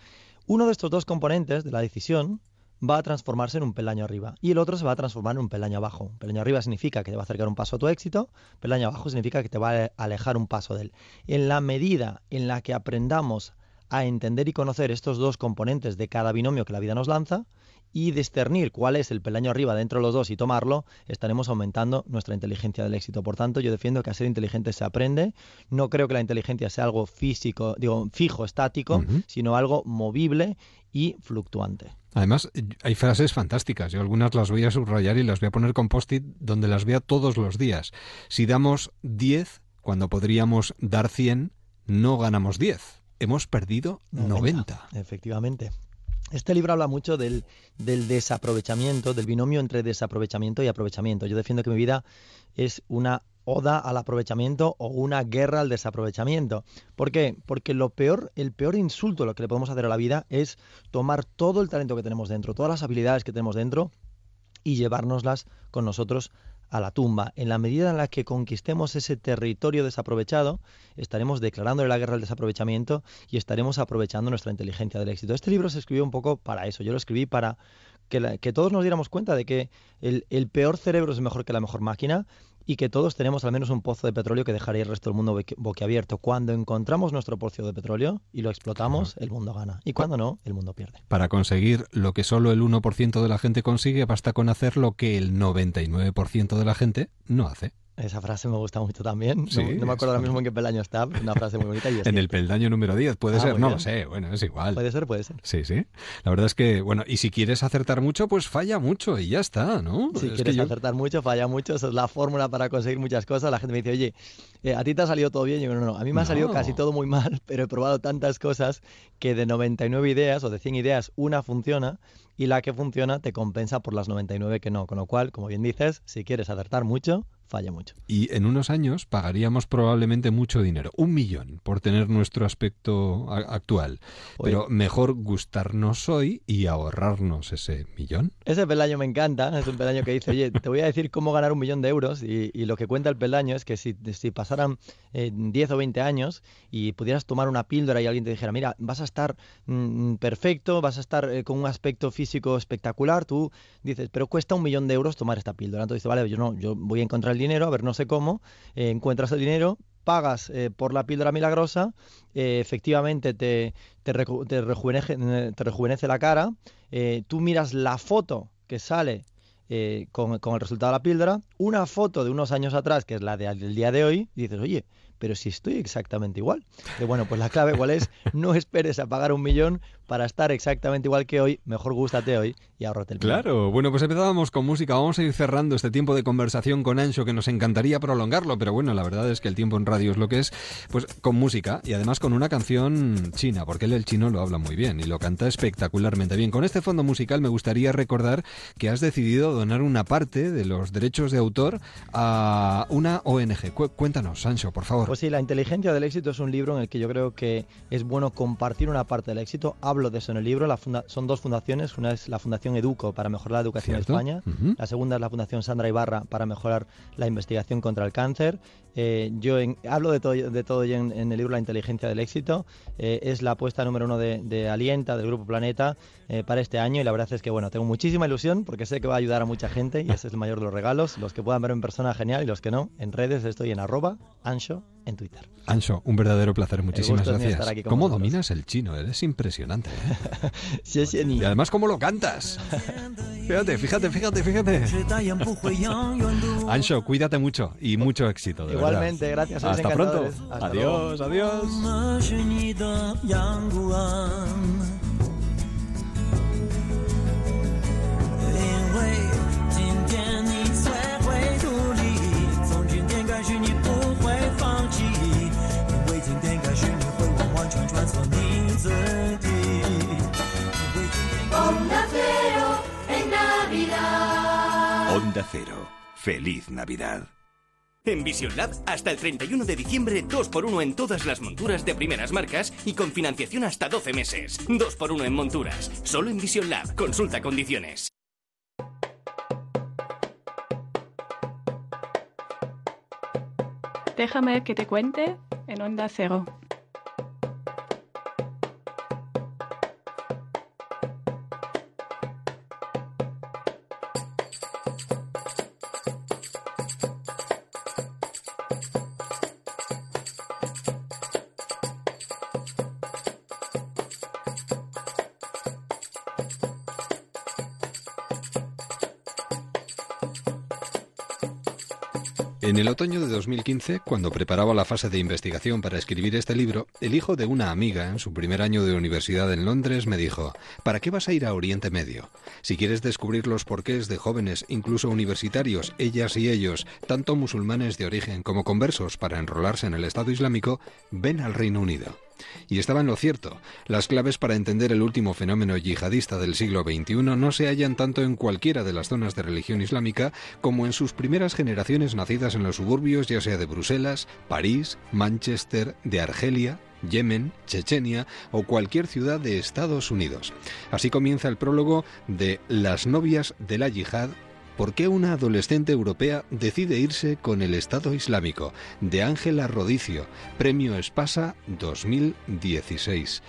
Uno de estos dos componentes de la decisión va a transformarse en un peldaño arriba y el otro se va a transformar en un peldaño abajo. Peldaño arriba significa que te va a acercar un paso a tu éxito, peldaño abajo significa que te va a alejar un paso de él. En la medida en la que aprendamos a entender y conocer estos dos componentes de cada binomio que la vida nos lanza y discernir cuál es el peldaño arriba dentro de los dos y tomarlo, estaremos aumentando nuestra inteligencia del éxito. Por tanto, yo defiendo que a ser inteligente se aprende. No creo que la inteligencia sea algo físico, digo, fijo, estático, sino algo movible y fluctuante. Además, hay frases fantásticas. Yo algunas las voy a subrayar y las voy a poner con post-it donde las vea todos los días. Si damos 10 cuando podríamos dar 100, no ganamos 10. Hemos perdido 90. Efectivamente. Este libro habla mucho del, desaprovechamiento, del binomio entre desaprovechamiento y aprovechamiento. Yo defiendo que mi vida es una oda al aprovechamiento o una guerra al desaprovechamiento. ¿Por qué? Porque lo peor, el peor insulto lo que le podemos hacer a la vida es tomar todo el talento que tenemos dentro, todas las habilidades que tenemos dentro y llevárnoslas con nosotros a la tumba. En la medida en la que conquistemos ese territorio desaprovechado, estaremos declarándole la guerra al desaprovechamiento y estaremos aprovechando nuestra inteligencia del éxito. Este libro se escribió un poco para eso. Yo lo escribí para que, la- que todos nos diéramos cuenta de que el, el peor cerebro es mejor que la mejor máquina y que todos tenemos al menos un pozo de petróleo que dejaría el resto del mundo boqui- boquiabierto. Cuando encontramos nuestro pozo de petróleo y lo explotamos, el mundo gana. Y cuando no, el mundo pierde. Para conseguir lo que solo el 1% de la gente consigue, basta con hacer lo que el 99% de la gente no hace. Esa frase me gusta mucho también. No- Sí, no, me acuerdo ahora mismo en qué peldaño está, pero una frase muy bonita. Y es En el peldaño número 10, puede Ah, ser, no bien. lo sé, bueno, es igual. Puede ser, puede ser. Sí, sí. La verdad es que, bueno, y si quieres acertar mucho, pues falla mucho y ya está, ¿no? Si Es quieres que yo- acertar mucho, falla mucho, esa es la fórmula para conseguir muchas cosas. La gente me dice, oye, eh, a ti te ha salido todo bien. Y yo, no, no, a mí me ha salido casi todo muy mal, pero he probado tantas cosas que de 99 ideas o de 100 ideas, una funciona y la que funciona te compensa por las 99 que no. Con lo cual, como bien dices, si quieres acertar mucho, falla mucho. Y en unos años pagaríamos probablemente mucho dinero, un millón, por tener nuestro aspecto actual. Oye. Pero mejor gustarnos hoy y ahorrarnos ese millón. Ese peldaño me encanta, es un peldaño que dice, oye, te voy a decir cómo ganar un millón de euros y, y lo que cuenta el peldaño es que si, si pasaran eh, 10 o 20 años y pudieras tomar una píldora y alguien te dijera, mira, vas a estar mm, perfecto, vas a estar eh, con un aspecto físico espectacular, tú dices, pero cuesta un millón de euros tomar esta píldora. Entonces dices, vale, yo no, yo voy a encontrar dinero, a ver, no sé cómo, eh, encuentras el dinero, pagas eh, por la píldora milagrosa, eh, efectivamente te, te, te rejuvenece, te rejuvenece la cara, tú miras la foto que sale con, con el resultado de la píldora, una foto de unos años atrás, que es la de- del día de hoy, y dices, oye, pero si estoy exactamente igual. Bueno, pues la clave cuál es, no esperes a pagar un millón para estar exactamente igual que hoy, mejor gústate hoy y ahorrate el millón. Claro, bueno, pues empezábamos con música. Vamos a ir cerrando este tiempo de conversación con Ancho, que nos encantaría prolongarlo, pero bueno, la verdad es que el tiempo en radio es lo que es, pues con música y además con una canción china, porque él el chino lo habla muy bien y lo canta espectacularmente bien. Con este fondo musical me gustaría recordar que has decidido donar una parte de los derechos de autor a una ONG. Cu- cuéntanos, Ancho, por favor. Pues sí, La inteligencia del éxito es un libro en el que yo creo que es bueno compartir una parte del éxito. Hablo de eso en el libro. La funda- son dos fundaciones. Una es la Fundación Educo para mejorar la educación Cierto. en España. La segunda es la Fundación Sandra Ibarra para mejorar la investigación contra el cáncer. Eh, yo hablo de todo, de todo en, en, el libro La inteligencia del éxito. Eh, es la apuesta número uno de, Alienta, del Grupo Planeta, eh, para este año y la verdad es que bueno, tengo muchísima ilusión porque sé que va a ayudar a mucha gente y ese es el mayor de los regalos. Los que puedan ver en persona, genial, y los que no, en redes estoy en arroba ansho en Twitter. Anso, un verdadero placer, muchísimas gracias. ¿Cómo dominas el chino? Eres impresionante. y además, ¿cómo lo cantas? fíjate, fíjate, fíjate, fíjate. Anso, cuídate mucho y mucho éxito. De Igualmente, gracias. Hasta pronto. adiós, adiós. Onda Cero en Navidad. Onda Cero. Feliz Navidad. En Vision Lab, hasta el 31 de diciembre, 2x1 en todas las monturas de primeras marcas y con financiación hasta 12 meses. 2x1 en monturas. Solo en Vision Lab. Consulta condiciones. Déjame que te cuente en Onda Cero. En el otoño de 2015, cuando preparaba la fase de investigación para escribir este libro, el hijo de una amiga en su primer año de universidad en Londres me dijo, ¿para qué vas a ir a Oriente Medio? Si quieres descubrir los porqués de jóvenes, incluso universitarios, ellas y ellos, tanto musulmanes de origen como conversos, para enrolarse en el Estado Islámico, ven al Reino Unido. Y estaba en lo cierto. Las claves para entender el último fenómeno yihadista del siglo XXI no se hallan tanto en cualquiera de las zonas de religión islámica como en sus primeras generaciones nacidas en los suburbios, ya sea de Bruselas, París, Manchester, de Argelia, Yemen, Chechenia o cualquier ciudad de Estados Unidos. Así comienza el prólogo de Las novias de la yihad ¿Por qué una adolescente europea decide irse con el Estado Islámico? De Ángela Rodicio, Premio Espasa 2016.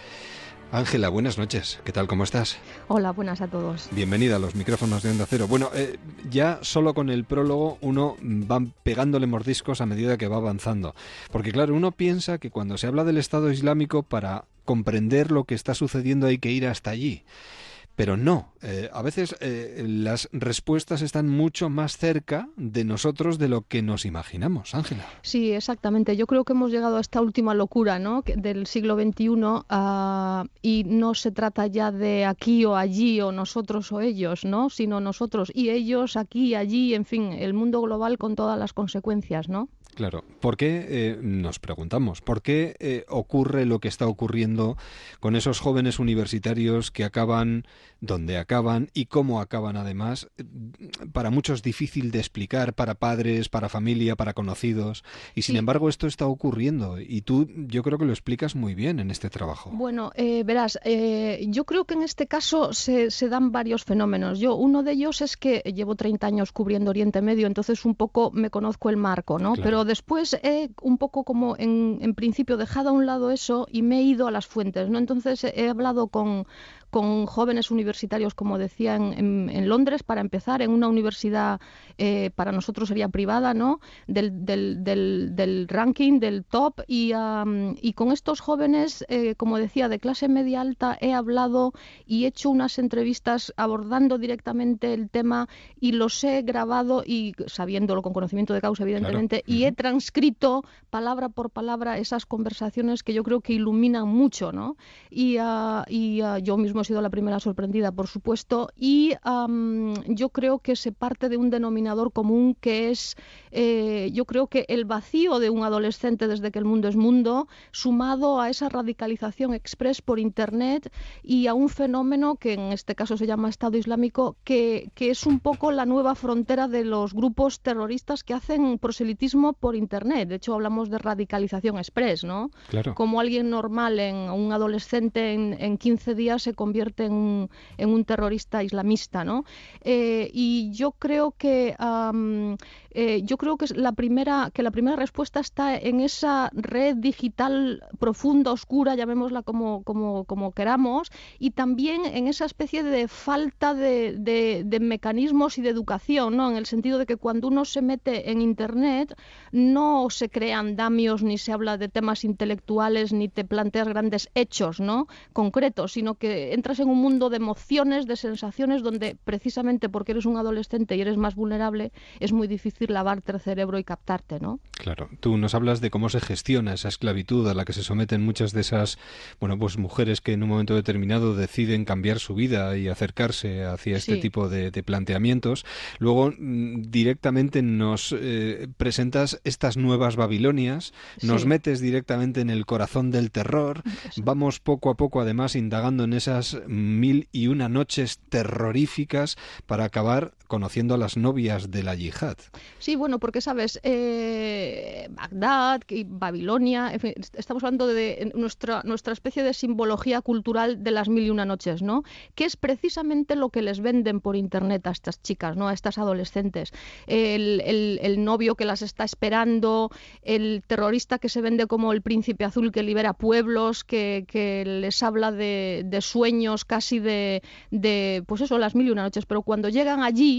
Ángela, buenas noches. ¿Qué tal? ¿Cómo estás? Hola, buenas a todos. Bienvenida a los micrófonos de Onda Cero. Bueno, eh, ya solo con el prólogo uno va pegándole mordiscos a medida que va avanzando. Porque claro, uno piensa que cuando se habla del Estado Islámico, para comprender lo que está sucediendo hay que ir hasta allí. Pero no, eh, a veces eh, las respuestas están mucho más cerca de nosotros de lo que nos imaginamos, Ángela. Sí, exactamente. Yo creo que hemos llegado a esta última locura ¿no? del siglo XXI ah, y no se trata ya de aquí o allí o nosotros o ellos, ¿no? sino nosotros y ellos aquí allí, en fin, el mundo global con todas las consecuencias, ¿no? Claro. ¿Por qué, eh, nos preguntamos, por qué ocurre lo que está ocurriendo con esos jóvenes universitarios que acaban donde acaban y cómo acaban además, para muchos difícil de explicar, para padres, para familia, para conocidos, y sin embargo esto está ocurriendo y tú yo creo que lo explicas muy bien en este trabajo. Bueno, eh, verás, eh, yo creo que en este caso se, se, dan varios fenómenos. Yo, uno de ellos es que llevo 30 años cubriendo Oriente Medio, entonces un poco me conozco el marco, ¿no? Pero después he un poco como en, en principio dejado a un lado eso y me he ido a las fuentes, ¿no? Entonces he hablado con con jóvenes universitarios, como decía, en, Londres, para empezar, en una universidad eh, para nosotros sería privada, ¿no? Del, del, del, ranking, del top, y, y con estos jóvenes, eh, como decía, de clase media alta, he hablado y he hecho unas entrevistas abordando directamente el tema y los he grabado y sabiéndolo con conocimiento de causa, evidentemente, y he transcrito palabra por palabra esas conversaciones que yo creo que iluminan mucho, ¿no? Y, ah, y ah, yo mismo he sido la primera sorprendida, por supuesto, y yo creo que se parte de un denominador común que es, eh, yo creo que el vacío de un adolescente desde que el mundo es mundo, sumado a esa radicalización express por Internet y a un fenómeno que en este caso se llama Estado Islámico, que, que es un poco la nueva frontera de los grupos terroristas que hacen proselitismo por Internet. De hecho, hablamos de radicalización express, ¿no? Claro. Como alguien normal, en un adolescente en, en 15 días se convierte convierte en un, en un terrorista islamista, ¿no? Eh, y yo creo que eh, yo creo que la primera que la primera respuesta está en esa red digital profunda, oscura, llamémosla como, como, como queramos, y también en esa especie de falta de, de, mecanismos y de educación, ¿no? En el sentido de que cuando uno se mete en internet no se crean damios ni se habla de temas intelectuales ni te planteas grandes hechos, ¿no? concretos, sino que entras en un mundo de emociones, de sensaciones donde precisamente porque eres un adolescente y eres más vulnerable, es muy difícil lavarte el cerebro y captarte, ¿no? Claro, tú nos hablas de cómo se gestiona esa esclavitud a la que se someten muchas de esas, bueno, pues mujeres que en un momento determinado deciden cambiar su vida y acercarse hacia este tipo de, planteamientos. Luego mm, directamente nos eh, presentas estas nuevas Babilonias, nos metes directamente en el corazón del terror, vamos poco a poco además indagando en esas mil y una noches terroríficas para acabar conociendo a las novias de la yihad. Sí, bueno, porque sabes, eh, Bagdad Babilonia, estamos hablando de nuestra, nuestra especie de simbología cultural de las mil y una noches, ¿no? Que es precisamente lo que les venden por internet a estas chicas, ¿no? A estas adolescentes. El, el novio que las está esperando, el terrorista que se vende como el príncipe azul que libera pueblos, que, que les habla de, de sueños casi de, de, pues eso, las mil y una noches. Pero cuando llegan allí,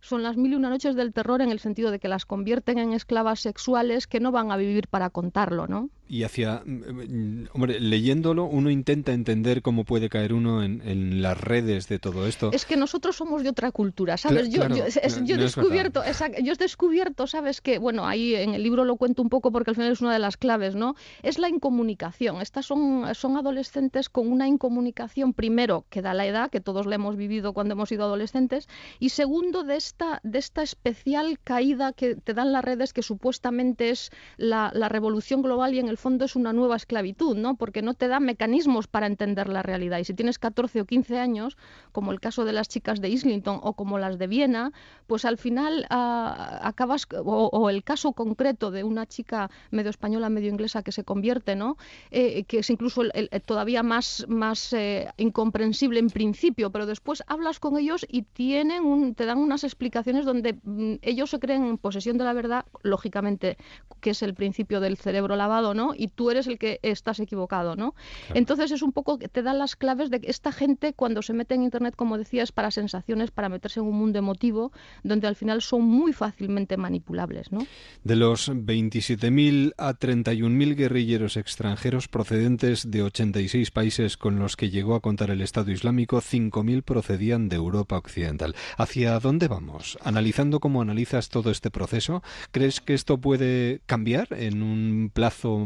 son las mil y una noches del terror en el sentido de que las convierten en esclavas sexuales que no van a vivir para contarlo, ¿no? Y hacia, mm, hombre, leyéndolo uno intenta entender cómo puede caer uno en, las redes de todo esto. Es que nosotros somos de otra cultura, ¿sabes? yo, yo, he descubierto, yo he descubierto, ¿sabes? Que, bueno, ahí en el libro lo cuento un poco porque al final es una de las claves, ¿no? Es la incomunicación. Estas son, son adolescentes con una incomunicación, primero, que da la edad, que todos la hemos vivido cuando hemos sido adolescentes, y segundo, de esta, de esta especial caída que te dan las redes, que supuestamente es la, la revolución global y en el fondo es una nueva esclavitud, ¿no? Porque no te da mecanismos para entender la realidad. Y si tienes 14 o 15 años, como el caso de las chicas de Islington o como las de Viena, pues al final ah, acabas, o, el caso concreto de una chica medio española, medio inglesa que se convierte, ¿no? Eh, que es incluso todavía más, más eh, incomprensible en principio, pero después hablas con ellos y tienen un, te dan unas explicaciones donde mm, ellos se creen en posesión de la verdad, lógicamente, que es el principio del cerebro lavado, ¿no? Y tú eres el que estás equivocado, ¿no? Entonces es un poco que te dan las claves de que esta gente cuando se mete en internet, como decías, para sensaciones, para meterse en un mundo emotivo, donde al final son muy fácilmente manipulables, ¿no? De los 27.000 a 31.000 guerrilleros extranjeros procedentes de 86 países con los que llegó a contar el Estado Islámico, 5.000 procedían de Europa Occidental. ¿Hacia dónde vamos? Analizando cómo analizas todo este proceso, ¿crees que esto puede cambiar en un plazo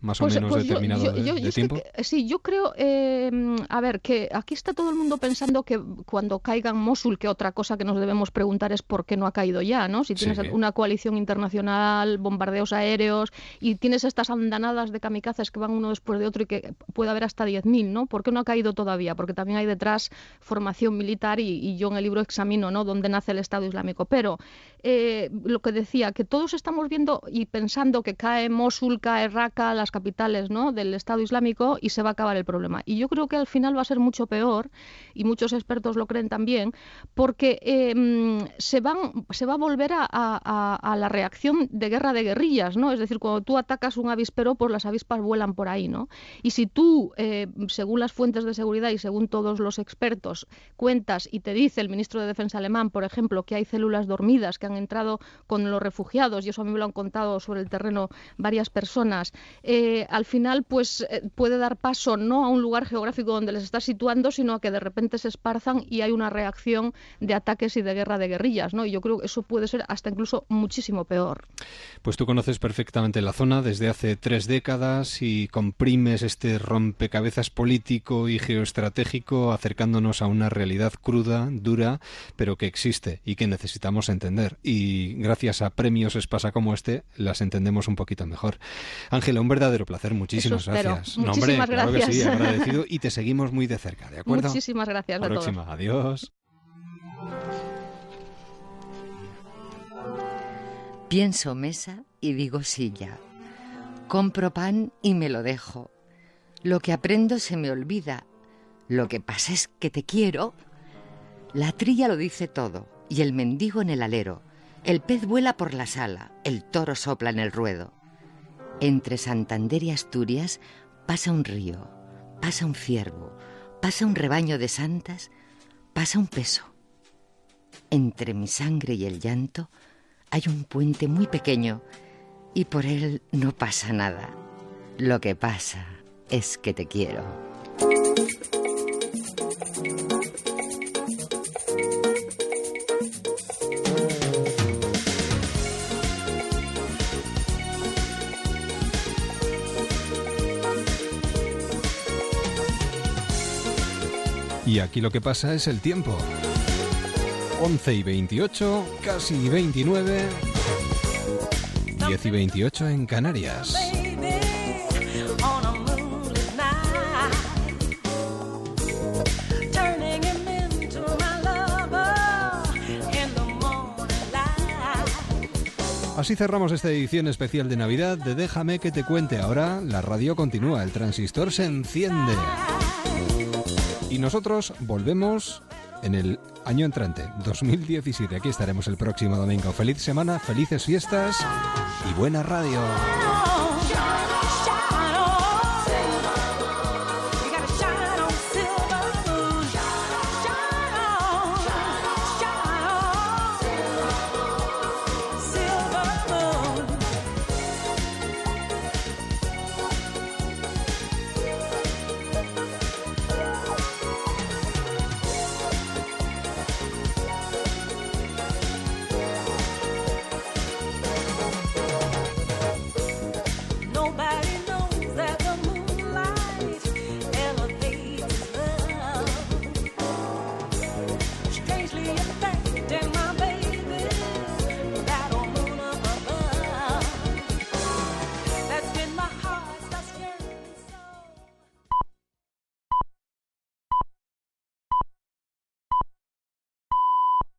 más o pues, menos pues determinado de, tiempo? sí, yo creo, em, a ver, que aquí está todo el mundo pensando que cuando caiga en Mosul, que otra cosa que nos debemos preguntar es por qué no ha caído ya, ¿no? Si tienes una coalición internacional, bombardeos aéreos y tienes estas andanadas de kamikazes que van uno después de otro y que puede haber hasta 10.000, ¿no? ¿Por qué no ha caído todavía? Porque también hay detrás formación militar y, y yo en el libro examino, ¿no? Dónde nace el Estado Islámico. Pero eh, lo que decía, que todos estamos viendo y pensando que cae Mosul, cae Raqqa, las capitales ¿no? del Estado Islámico y se va a acabar el problema. Y yo creo que al final va a ser mucho peor, y muchos expertos lo creen también, porque em, se, va a volver a, la reacción de guerra de guerrillas, ¿no? Es decir, cuando tú atacas un avispero, pues las avispas vuelan por ahí, ¿no? Y si tú, eh, según las fuentes de seguridad y según todos los expertos, cuentas y te dice el ministro de Defensa alemán, por ejemplo, que hay células dormidas que han entrado con los refugiados, y eso a mí me lo han contado sobre el terreno varias personas, eh, al final pues eh, puede dar paso no a un lugar geográfico donde les está situando, sino a que de repente se esparzan y hay una reacción de ataques y de guerra de guerrillas, ¿no? Y yo creo que eso puede ser hasta incluso muchísimo peor. Pues tú conoces perfectamente la zona desde hace tres décadas y comprimes este rompecabezas político y geoestratégico acercándonos a una realidad cruda, dura, pero que existe y que necesitamos entender y gracias a premios Espasa como este las entendemos un poquito mejor. Ángela, un verdadero placer, muchísimas gracias. Muchísimas gracias. que sí, agradecido y te seguimos muy de cerca, ¿de acuerdo? Muchísimas gracias a próxima. Adiós. Pienso mesa y digo silla. Compro pan y me lo dejo. Lo que aprendo se me olvida. Lo que pasa es que te quiero. La trilla lo dice todo, y el mendigo en el alero. El pez vuela por la sala, el toro sopla en el ruedo. Entre Santander y Asturias pasa un río, pasa un ciervo, pasa un rebaño de santas, pasa un peso. Entre mi sangre y el llanto hay un puente muy pequeño y por él no pasa nada. Lo que pasa es que te quiero. Y aquí lo que pasa es el tiempo. 11 y 28, casi 29, 10 y 28 en Canarias. Así cerramos esta edición especial de Navidad de Déjame que te cuente. Ahora la radio continúa, el transistor se enciende. Y nosotros volvemos en el año entrante, 2017. Aquí estaremos el próximo domingo. Feliz semana, felices fiestas y buena radio.